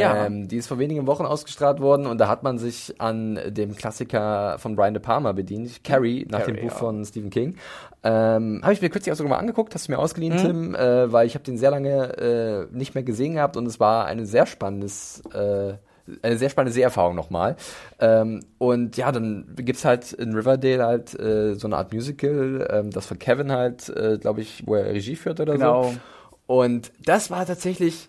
Ja. Ähm, die ist vor wenigen Wochen ausgestrahlt worden und da hat man sich an dem Klassiker von Brian De Palma bedient, Carrie, nach Carrie, dem Buch ja. von Stephen King. Ähm, habe ich mir kürzlich auch sogar mal angeguckt, hast du mir ausgeliehen, mhm. Tim, äh, weil ich habe den sehr lange äh, nicht mehr gesehen gehabt und es war eine sehr spannendes äh, eine sehr spannende Seherfahrung nochmal. Ähm, und ja, dann gibt's halt in Riverdale halt äh, so eine Art Musical, ähm, das von Kevin halt, äh, glaube ich, wo er Regie führt oder genau. so. Und das war tatsächlich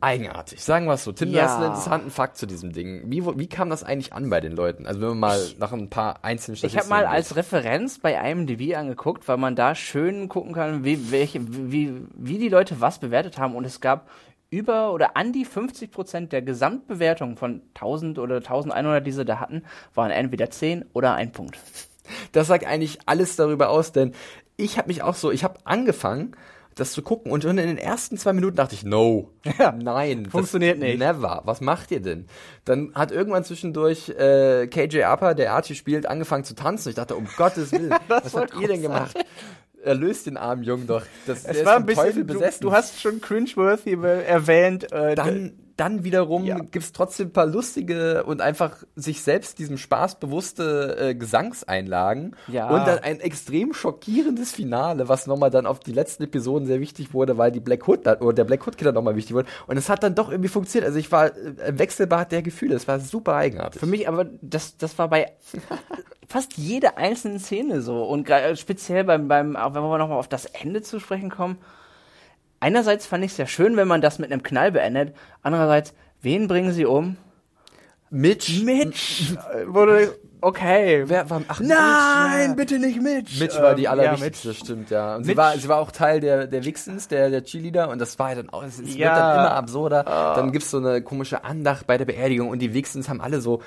eigenartig. Sagen wir es so. Tim, ja. du hast einen interessanten Fakt zu diesem Ding. Wie, wie kam das eigentlich an bei den Leuten? Also wenn wir mal ich, nach ein paar einzelnen Statistiken... Ich habe mal als Referenz bei IMDb angeguckt, weil man da schön gucken kann, wie, welche, wie, wie die Leute was bewertet haben. Und es gab über oder an die 50 Prozent der Gesamtbewertung von 1000 oder 1100, die sie da hatten, waren entweder 10 oder ein Punkt. Das sagt eigentlich alles darüber aus, denn ich habe mich auch so, ich habe angefangen das zu gucken. Und schon in den ersten zwei Minuten dachte ich, no, ja, nein, funktioniert nicht. Never. Was macht ihr denn? Dann hat irgendwann zwischendurch äh, KJ Upper, der Archie spielt, angefangen zu tanzen. Ich dachte, um Gottes Willen, *laughs* was habt ihr denn gemacht? Er löst den armen Jungen doch. Das, es war ein bisschen besessen. Du, du, hast schon cringeworthy erwähnt. Äh, dann dann wiederum ja. gibt's trotzdem ein paar lustige und einfach sich selbst diesem Spaß bewusste äh, Gesangseinlagen ja. und dann ein extrem schockierendes Finale, was nochmal dann auf die letzten Episoden sehr wichtig wurde, weil die Black Hood oder der Black Hood Killer nochmal wichtig wurde und es hat dann doch irgendwie funktioniert. Also ich war äh, Wechselbad der Gefühle, es war super eigenartig. Für mich aber das das war bei fast jede einzelne Szene so und speziell beim beim auch wenn wir nochmal auf das Ende zu sprechen kommen einerseits fand ich es ja schön, wenn man das mit einem Knall beendet. Andererseits, wen bringen sie um? Mitch. Mitch. Wurde, okay. Wer war, ach, Nein, Mitch, bitte nicht Mitch. Mitch war die ähm, allerwichtigste, ja, stimmt, ja. Und sie war, sie war auch Teil der, der Wixens, der, der Cheerleader, und das war ja dann auch, es, es ja. wird dann immer absurder. Oh. Dann gibt's so eine komische Andacht bei der Beerdigung und die Wixens haben alle so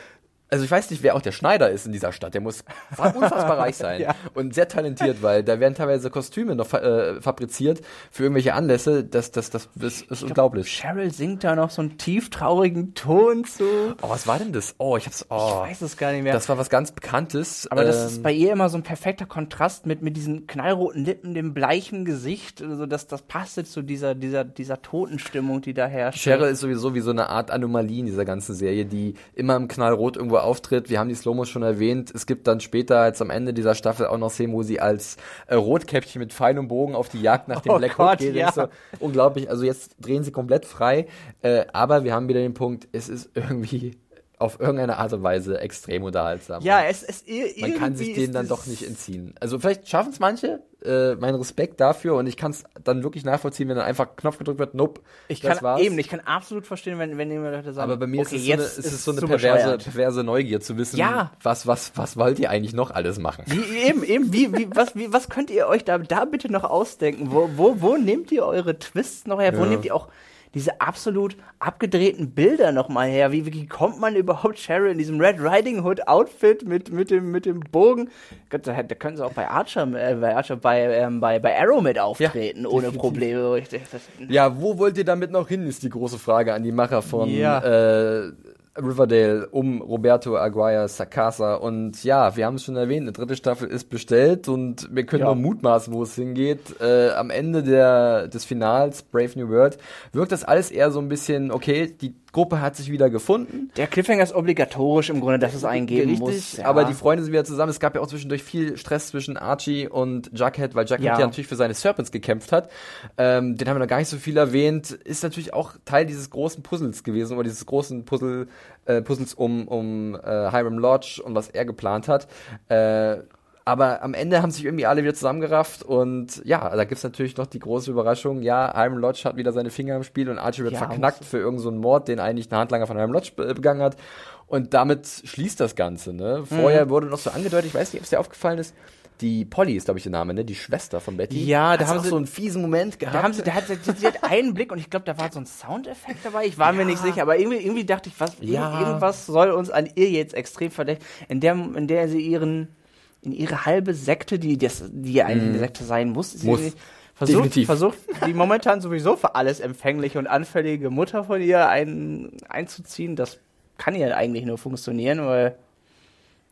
also ich weiß nicht, wer auch der Schneider ist in dieser Stadt. Der muss unfassbar reich sein *laughs* ja. und sehr talentiert, weil da werden teilweise Kostüme noch äh, fabriziert für irgendwelche Anlässe. Das, das, das, das ist ich unglaublich. Glaub, Cheryl singt da noch so einen tief traurigen Ton zu. Oh, was war denn das? Oh, ich hab's. Oh, ich weiß es gar nicht mehr. Das war was ganz Bekanntes. Aber ähm, das ist ähm, bei ihr immer so ein perfekter Kontrast mit mit diesen knallroten Lippen, dem bleichen Gesicht. Also das, das passt zu dieser dieser dieser Totenstimmung, die da herrscht. Cheryl ist sowieso wie so eine Art Anomalie in dieser ganzen Serie, die immer im Knallrot irgendwo auftritt. Wir haben die Slomos schon erwähnt. Es gibt dann später, als am Ende dieser Staffel, auch noch Szenen, wo sie als äh, Rotkäppchen mit Pfeil und Bogen auf die Jagd nach dem oh Black Gott, geht. Ja. So unglaublich. Also jetzt drehen sie komplett frei. Äh, aber wir haben wieder den Punkt, es ist irgendwie auf irgendeine Art und Weise extrem unterhaltsam. Ja, es ist irgendwie. Man kann sich denen dann doch nicht entziehen. Also vielleicht schaffen es manche. Äh, mein Respekt dafür und ich kann es dann wirklich nachvollziehen, wenn dann einfach Knopf gedrückt wird, nope. Ich kann eben, ich kann absolut verstehen, wenn, wenn jemand Leute sagen, aber bei mir okay, ist, es so eine, ist es so eine perverse, perverse Neugier zu wissen, Ja. was, was, was wollt ihr eigentlich noch alles machen? Wie, eben, eben, wie, wie, was, wie, was könnt ihr euch da, da bitte noch ausdenken? Wo, wo, wo nehmt ihr eure Twists noch her? Wo Ja. nehmt ihr auch diese absolut abgedrehten Bilder noch mal her? Wie, wie kommt man überhaupt Cheryl in diesem Red Riding Hood Outfit mit, mit, dem, mit dem Bogen? Gott, da, da können sie auch bei Archer, äh, bei, Archer bei, ähm, bei, bei Arrow mit auftreten, ohne definitiv. Probleme. Ja, wo wollt ihr damit noch hin, ist die große Frage an die Macher von Ja. äh, Riverdale um Roberto Aguirre Sacasa. Und ja, wir haben es schon erwähnt, eine dritte Staffel ist bestellt und wir können Ja. nur mutmaßen, wo es hingeht. Äh, am Ende der, des Finals, Brave New World, wirkt das alles eher so ein bisschen, okay, die Gruppe hat sich wieder gefunden. der Cliffhanger ist obligatorisch im Grunde, dass es eingeben Richtig, muss. Ja. aber die Freunde sind wieder zusammen. Es gab ja auch zwischendurch viel Stress zwischen Archie und Jughead, weil Jughead Ja. ja, natürlich für seine Serpents gekämpft hat. Ähm, den haben wir noch gar nicht so viel erwähnt. Ist natürlich auch Teil dieses großen Puzzles gewesen, oder dieses großen Puzzle, äh, Puzzles um, um äh, Hiram Lodge und was er geplant hat. Äh, aber am Ende haben sich irgendwie alle wieder zusammengerafft und ja, da gibt's natürlich noch die große Überraschung. Ja, Hiram Lodge hat wieder seine Finger im Spiel und Archie wird Ja, verknackt für irgendeinen so Mord, den eigentlich ein Handlanger von Hiram Lodge be- begangen hat. Und damit schließt das Ganze. Ne? Vorher wurde noch so angedeutet, ich weiß nicht, ob es dir aufgefallen ist, die Polly ist, glaube ich, der Name, ne? Die Schwester von Betty. Ja, da haben sie- so einen fiesen Moment gehabt. Da haben sie, da hat, sie, sie hat einen Blick und ich glaube, da war so ein Soundeffekt dabei. Ich war mir nicht sicher, aber irgendwie, irgendwie dachte ich, was, Ja. irgendwas soll uns an ihr jetzt extrem verdächtig, in der, in der sie ihren, in ihre halbe Sekte, die, das, die ja eine Sekte sein muss, sie Mhm. Muss. versucht, Definitiv. versucht, die momentan sowieso für alles empfängliche und anfällige Mutter von ihr ein, einzuziehen. Das kann ja eigentlich nur funktionieren, weil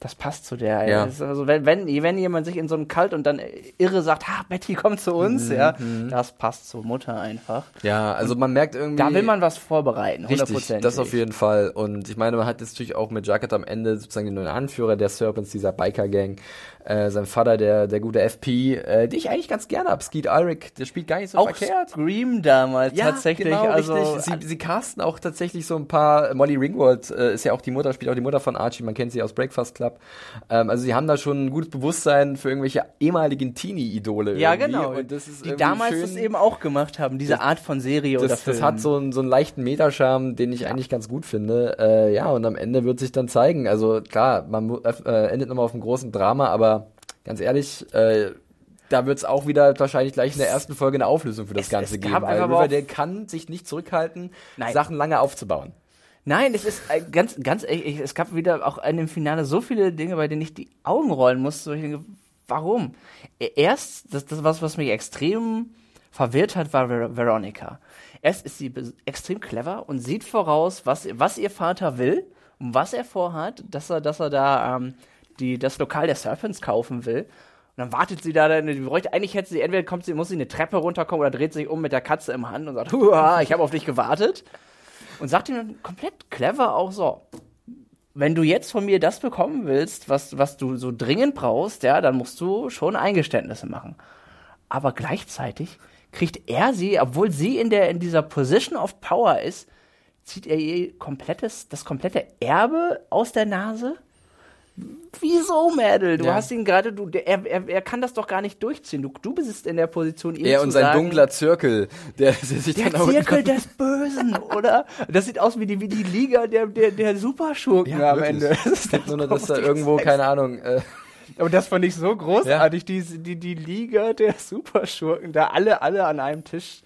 das passt zu der. Ja. Ist Also wenn, wenn, wenn jemand sich in so einem Kalt und dann irre sagt, ha, Betty, komm zu uns, Mhm, ja, das passt zur Mutter einfach. ja, also man merkt irgendwie. Da will man was vorbereiten, hundertprozentig. das auf jeden Fall. Und ich meine, man hat jetzt natürlich auch mit Jacket am Ende sozusagen den neuen Anführer der Serpents, dieser Biker-Gang, äh, sein Vater, der, der gute FP, äh, den ich eigentlich ganz gerne hab. Skeet Ulrich, der spielt gar nicht so Auch verkehrt. Scream damals tatsächlich. genau, also, richtig. Sie, sie casten auch tatsächlich so ein paar. Molly Ringwald äh, ist ja auch die Mutter, spielt auch die Mutter von Archie. Man kennt sie aus Breakfast Club. Ähm, also sie haben da schon ein gutes Bewusstsein für irgendwelche ehemaligen Teenie-Idole. ja, irgendwie. genau. Und das ist die damals schön. das eben auch gemacht haben, diese Das- Art von Serie oder das, Film. das hat so einen, so einen leichten Metascharme, den ich eigentlich ganz gut finde. Äh, ja, und am Ende wird sich dann zeigen. Also klar, man äh, endet nochmal auf einem großen Drama, aber ganz ehrlich, äh, da wird es auch wieder wahrscheinlich gleich in der ersten Folge eine Auflösung für das Es- Ganze es geben. Weil Riverdale kann sich nicht zurückhalten, Nein. Sachen lange aufzubauen. Nein, es ist äh, ganz, ganz ehrlich, ich- es gab wieder auch in dem Finale so viele Dinge, bei denen ich die Augen rollen musste. Ich denke, warum? E- Erst, das, das was, was mich extrem verwirrt hat, war Ver Veronica. Erst ist sie extrem clever und sieht voraus, was, was ihr Vater will und was er vorhat, dass er, dass er da ähm, die, das Lokal der Serpents kaufen will. Und dann wartet sie da, dann, eigentlich hätte sie, entweder kommt sie, muss sie eine Treppe runterkommen oder dreht sich um mit der Katze im Hand und sagt, *laughs* Huha, ich habe auf dich gewartet. Und sagt ihm dann komplett clever auch so, wenn du jetzt von mir das bekommen willst, was, was du so dringend brauchst, ja, dann musst du schon Eingeständnisse machen. Aber gleichzeitig kriegt er sie, obwohl sie in der, in dieser Position of Power ist, zieht er ihr komplettes, das komplette Erbe aus der Nase. Wieso, Mädel? Du Ja. hast ihn gerade, du, der, er, er, er kann das doch gar nicht durchziehen. Du, du bist in der Position, ihm Er zu und sein sagen, dunkler Zirkel, der, der *laughs* sich der dann auch Zirkel des Bösen, *laughs* oder? Das sieht aus wie die, wie die Liga der, der, der Superschurken Ja, am wirklich. Ende. Das ist nur, *laughs* dass da das irgendwo, Sex. keine Ahnung, äh, Aber das fand ich so großartig, die, die, die Liga der Superschurken, da alle, alle an einem Tisch.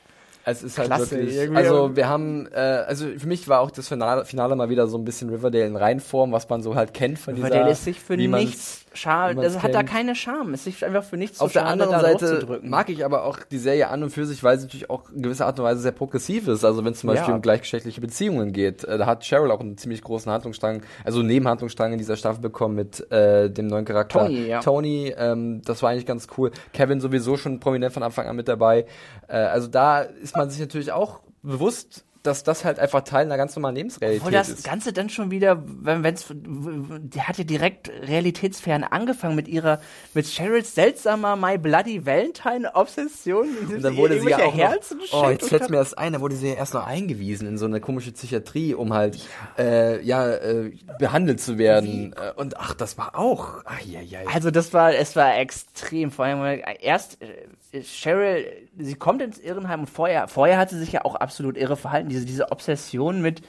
Es ist halt Klasse, wirklich. irgendwie. Also wir haben, äh, also für mich war auch das Finale, Finale mal wieder so ein bisschen Riverdale in Reinform, was man so halt kennt von dieser. Weil der ist sich für nichts scham, das hat da keine Scham. Es ist einfach für nichts Auf zu der schade, anderen Seite mag ich aber auch die Serie an und für sich, weil sie natürlich auch in gewisser Art und Weise sehr progressiv ist. Also wenn es zum Beispiel Ja. um gleichgeschlechtliche Beziehungen geht, äh, da hat Cheryl auch einen ziemlich großen Handlungsstrang, also Nebenhandlungsstrang in dieser Staffel bekommen mit äh, dem neuen Charakter Tony, ja. Tony. Ähm, das war eigentlich ganz cool. Kevin sowieso schon prominent von Anfang an mit dabei. Äh, also da ist man sich natürlich auch bewusst, dass das halt einfach Teil einer ganz normalen Lebensrealität Obwohl das ist. Ganze dann schon wieder, wenn wenn's, die hat ja direkt realitätsfern angefangen mit ihrer, mit Cheryls seltsamer My Bloody Valentine Obsession. Und dann wurde sie ja auch noch, Herzen oh, jetzt fällt mir das ein, da wurde sie ja erst noch eingewiesen in so eine komische Psychiatrie, um halt äh, ja äh, behandelt zu werden. Äh, Und ach, das war auch. Ach, ja, ja. Also das war, es war extrem. Vor allem erst äh, Cheryl, sie kommt ins Irrenheim und vorher, vorher hat sie sich ja auch absolut irre verhalten. Diese, diese Obsession mit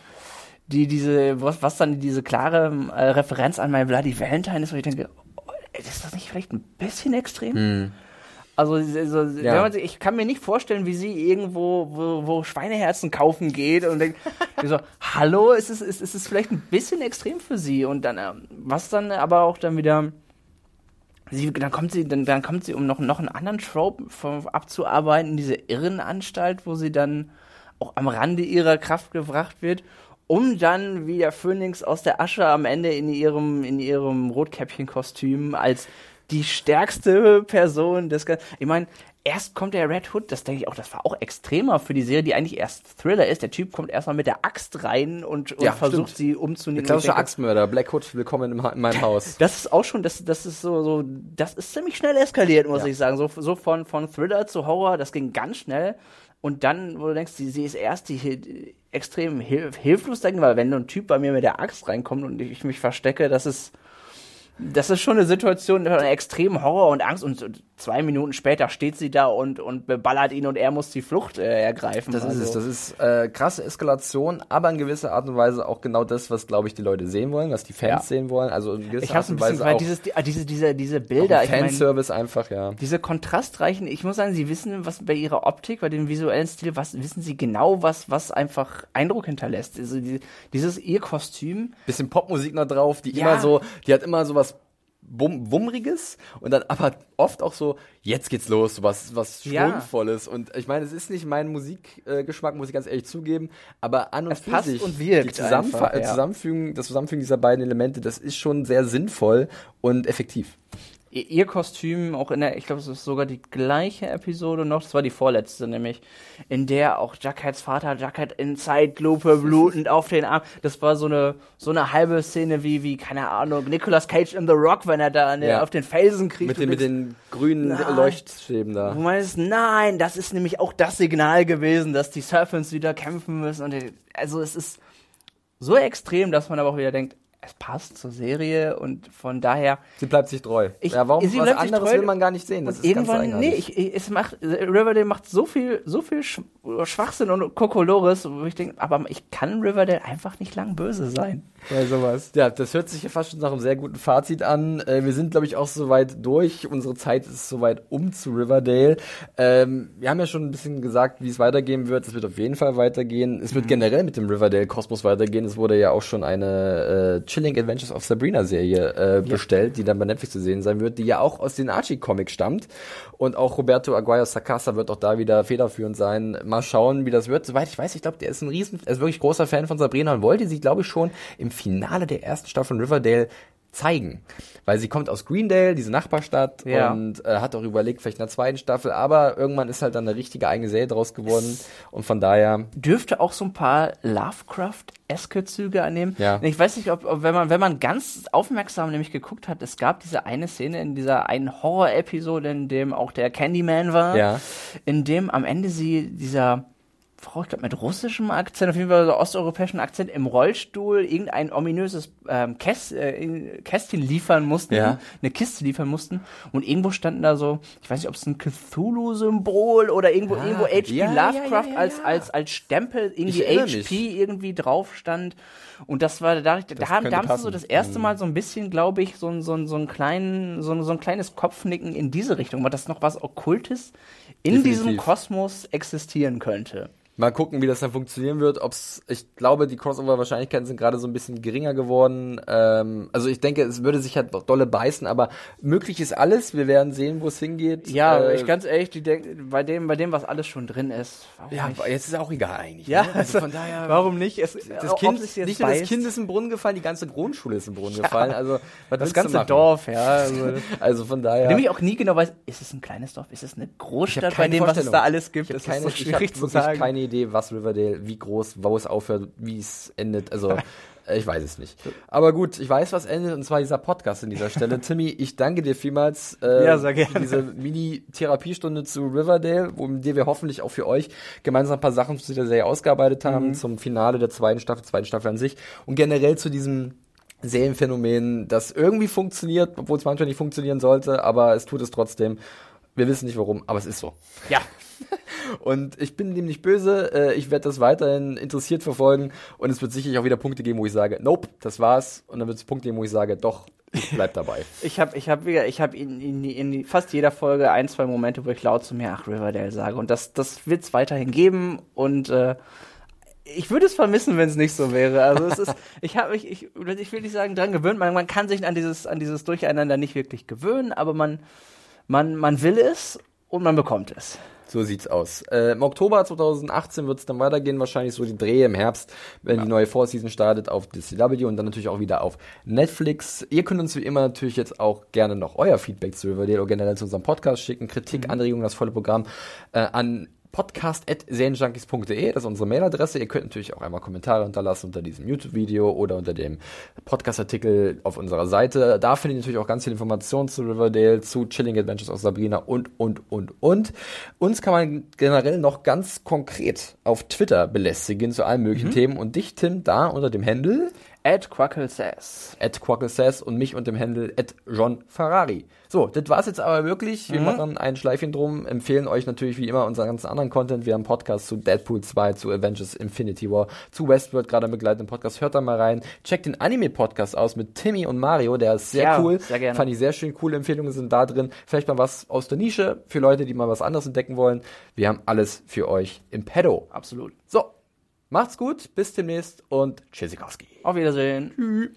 die diese was, was dann diese klare äh, Referenz an My Bloody Valentine ist, wo ich denke, oh, ist das nicht vielleicht ein bisschen extrem? Also, so, Ja. man ich kann mir nicht vorstellen, wie sie irgendwo wo, wo Schweineherzen kaufen geht und denkt, *laughs* so, hallo, ist es, ist, ist es vielleicht ein bisschen extrem für sie? Und dann, ähm, was dann aber auch dann wieder, sie, dann kommt sie, dann, dann kommt sie, um noch, noch einen anderen Trope abzuarbeiten, diese Irrenanstalt, wo sie dann auch am Rande ihrer Kraft gebracht wird, um dann wie der Phönix aus der Asche am Ende in ihrem, in ihrem Rotkäppchenkostüm als die stärkste Person des Gan- Ich meine, erst kommt der Red Hood, das denke ich auch, das war auch extremer für die Serie, die eigentlich erst Thriller ist. Der Typ kommt erstmal mit der Axt rein und, und Ja, versucht stimmt. sie Der umzunehmen. Ich klassische denke, Axtmörder, Black Hood, willkommen Ha- in meinem *laughs* Haus. das ist auch schon, das, das ist so, so, das ist ziemlich schnell eskaliert, muss Ja. ich sagen. So, so von, von Thriller zu Horror, das ging ganz schnell. Und dann, wo du denkst, sie, sie ist erst die, hi- extrem hil hilflos, denken, weil wenn ein Typ bei mir mit der Axt reinkommt und ich mich verstecke, das ist, das ist schon eine Situation von extremem Horror und Angst und zwei Minuten später steht sie da und, und beballert ihn und er muss die Flucht äh, ergreifen. Das ist Also, es. Das ist äh, krasse Eskalation, aber in gewisser Art und Weise auch genau das, was, glaube ich, die Leute sehen wollen, was die Fans Ja. sehen wollen. Also in gewisser ich Art ein und bisschen, Weise auch, dieses, die- ah, diese, diese, diese auch Bilder, ein ich mein, Fanservice einfach, ja. diese kontrastreichen, ich muss sagen, sie wissen, was bei ihrer Optik, bei dem visuellen Stil, was wissen sie genau, was, was einfach Eindruck hinterlässt. Also die, dieses ihr Kostüm, Bisschen Popmusik noch drauf, die Ja. immer so, die hat immer so was Wum Wummriges und dann aber oft auch so, jetzt geht's los, was, was Ja. Schwungvolles. Und ich meine, es ist nicht mein Musikgeschmack, äh, muss ich ganz ehrlich zugeben, aber an und Es für passt sich, und wirkt die Zusammenfa einfach, ja. Zusammenfügen, das Zusammenfügen dieser beiden Elemente, das ist schon sehr sinnvoll und effektiv. Ihr, ihr Kostüm, auch in der, ich glaube, es ist sogar die gleiche Episode noch, das war die vorletzte nämlich, in der auch Jugheads Vater Jughead in Zeitlupe *laughs* blutend auf den Arm, das war so eine, so eine halbe Szene wie, wie, keine Ahnung, Nicolas Cage in The Rock, wenn er da der, Ja. auf den Felsen kriegt. Mit Du den, mit den grünen Nein. Leuchtstäben da. Man ist, nein, das ist nämlich auch das Signal gewesen, dass die Serpents wieder kämpfen müssen. Und also es ist so extrem, dass man aber auch wieder denkt, es passt zur Serie und von daher. Sie bleibt sich treu. Ich- ja, warum sie was bleibt sich anderes treu will man gar nicht sehen. Das und ist ganz irgendwann, nee, eigenartig. ich, ich, es macht, Riverdale macht so viel, so viel Sch Schwachsinn und Kokolores, wo ich denke, aber ich kann Riverdale einfach nicht lang böse sein. Bei sowas. Ja, das hört sich ja fast schon nach einem sehr guten Fazit an. Äh, wir sind, glaube ich, auch soweit durch. Unsere Zeit ist soweit um zu Riverdale. Ähm, wir haben ja schon ein bisschen gesagt, wie es weitergehen wird. Es wird auf jeden Fall weitergehen. Es wird Mhm. generell mit dem Riverdale-Kosmos weitergehen. Es wurde ja auch schon eine äh, Chilling Adventures of Sabrina-Serie äh, bestellt, die dann bei Netflix zu sehen sein wird, die ja auch aus den Archie-Comics stammt. Und auch Roberto Aguayo Sacasa wird auch da wieder federführend sein. Mal schauen, wie das wird. Soweit ich weiß, ich glaube, der ist ein riesen, er ist wirklich großer Fan von Sabrina und wollte sich, glaube ich, schon im Finale der ersten Staffel von Riverdale zeigen. Weil sie kommt aus Greendale, diese Nachbarstadt, Ja. und äh, hat auch überlegt, vielleicht in der zweiten Staffel, aber irgendwann ist halt dann eine richtige eigene Serie draus geworden. Und von daher, dürfte auch so ein paar Lovecraft-eske Züge annehmen. Ja. Ich weiß nicht, ob, ob wenn man wenn man ganz aufmerksam nämlich geguckt hat, es gab diese eine Szene in dieser einen Horror-Episode, in dem auch der Candyman war, Ja. in dem am Ende sie dieser Frau, ich glaube mit russischem Akzent, auf jeden Fall so osteuropäischen Akzent im Rollstuhl irgendein ominöses ähm, Käst, äh, Kästchen liefern mussten, Ja. eine Kiste liefern mussten und irgendwo standen da so, ich weiß nicht, ob es ein Cthulhu-Symbol oder irgendwo Ah, irgendwo H.P. ja, Lovecraft ja, als als als Stempel irgendwie HP irgendwie drauf stand. Und das war da, da, haben, könnte da haben sie so. Mhm. das erste Mal so ein bisschen, glaube ich, so, ein- so, ein- so, ein kleinen, so, so ein kleines Kopfnicken in diese Richtung, weil das noch was Okkultes in Definitiv. diesem Kosmos existieren könnte. Mal gucken, wie das dann funktionieren wird. Ob's, ich glaube, die Crossover-Wahrscheinlichkeiten sind gerade so ein bisschen geringer geworden. Ähm, also ich denke, es würde sich halt dolle beißen, aber möglich ist alles. Wir werden sehen, wo es hingeht. Ja, Äh, ich ganz ehrlich, die denk, bei dem, bei dem, was alles schon drin ist. Ja, nicht? jetzt ist auch egal eigentlich. Ja, ne? also von daher. warum nicht? Es, Das Kind, sich jetzt nicht nur das. Kind ist im Brunnen gefallen, die ganze Grundschule ist im Brunnen gefallen. Also das ganze? Dorf, ja. Also, *laughs* Also von daher. Nämlich auch nie genau weiß, ist es ein kleines Dorf, ist es eine Großstadt bei dem, was es da alles gibt? Ich habe keine, ist so ich hab wirklich keine Idee, was Riverdale, wie groß, wo es aufhört, wie es endet. Also *laughs* äh, ich weiß es nicht. Aber gut, ich weiß, was endet, und zwar dieser Podcast an dieser Stelle. *laughs* Timmy, ich danke dir vielmals äh, Ja, für diese Mini-Therapiestunde zu Riverdale, wo der wir hoffentlich auch für euch gemeinsam ein paar Sachen zu der Serie ausgearbeitet haben, zum Finale der zweiten Staffel, zweiten Staffel an sich und generell zu diesem Serienphänomen, das irgendwie funktioniert, obwohl es manchmal nicht funktionieren sollte, aber es tut es trotzdem. Wir wissen nicht warum, aber es ist so. Ja. *laughs* Und ich bin dem nicht böse. Äh, ich werde das weiterhin interessiert verfolgen. Und es wird sicherlich auch wieder Punkte geben, wo ich sage, nope, das war's. Und dann wird es Punkte geben, wo ich sage, doch, ich bleib dabei. Ich *laughs* habe ich hab, wieder- ich hab in, in, in fast jeder Folge ein, zwei Momente, wo ich laut zu mir, ach, Riverdale sage. Und das, das wird es weiterhin geben. Und äh, ich würde es vermissen, wenn es nicht so wäre. Also es ist, *laughs* ich habe mich, ich, ich will nicht sagen, dran gewöhnt. Man, man kann sich an dieses, an dieses Durcheinander nicht wirklich gewöhnen, aber man, man, man will es und man bekommt es. So sieht's aus. Äh, Im Oktober 2018 wird's dann weitergehen, wahrscheinlich so die Drehe im Herbst, wenn die neue Four-Season startet auf DCW und dann natürlich auch wieder auf Netflix. Ihr könnt uns wie immer natürlich jetzt auch gerne noch euer Feedback zu Riverdale oder generell zu unserem Podcast schicken, Kritik, Anregungen, das volle Programm äh, an podcast.serienjunkies.de, das ist unsere Mailadresse. Ihr könnt natürlich auch einmal Kommentare hinterlassen unter diesem YouTube-Video oder unter dem Podcast-Artikel auf unserer Seite. Da findet ihr natürlich auch ganz viel Informationen zu Riverdale, zu Chilling Adventures of Sabrina und, und, und, und. Uns kann man generell noch ganz konkret auf Twitter belästigen zu allen möglichen Themen und dich, Tim, da unter dem Handle Ed Quackle says. at Quackle und mich und dem Handle at John Ferrari. So, das war's jetzt aber wirklich. Wir machen ein Schleifchen drum, empfehlen euch natürlich wie immer unseren ganzen anderen Content. Wir haben Podcasts zu Deadpool 2, zu Avengers Infinity War, zu Westworld, gerade im begleitenden Podcast. Hört da mal rein. Checkt den Anime-Podcast aus mit Timmy und Mario, der ist sehr Ja, cool. sehr gerne. Fand ich sehr schön. Coole Empfehlungen sind da drin. Vielleicht mal was aus der Nische für Leute, die mal was anderes entdecken wollen. Wir haben alles für euch im Pedo. Absolut. So, macht's gut, bis demnächst und Tschüssikowski. Auf Wiedersehen.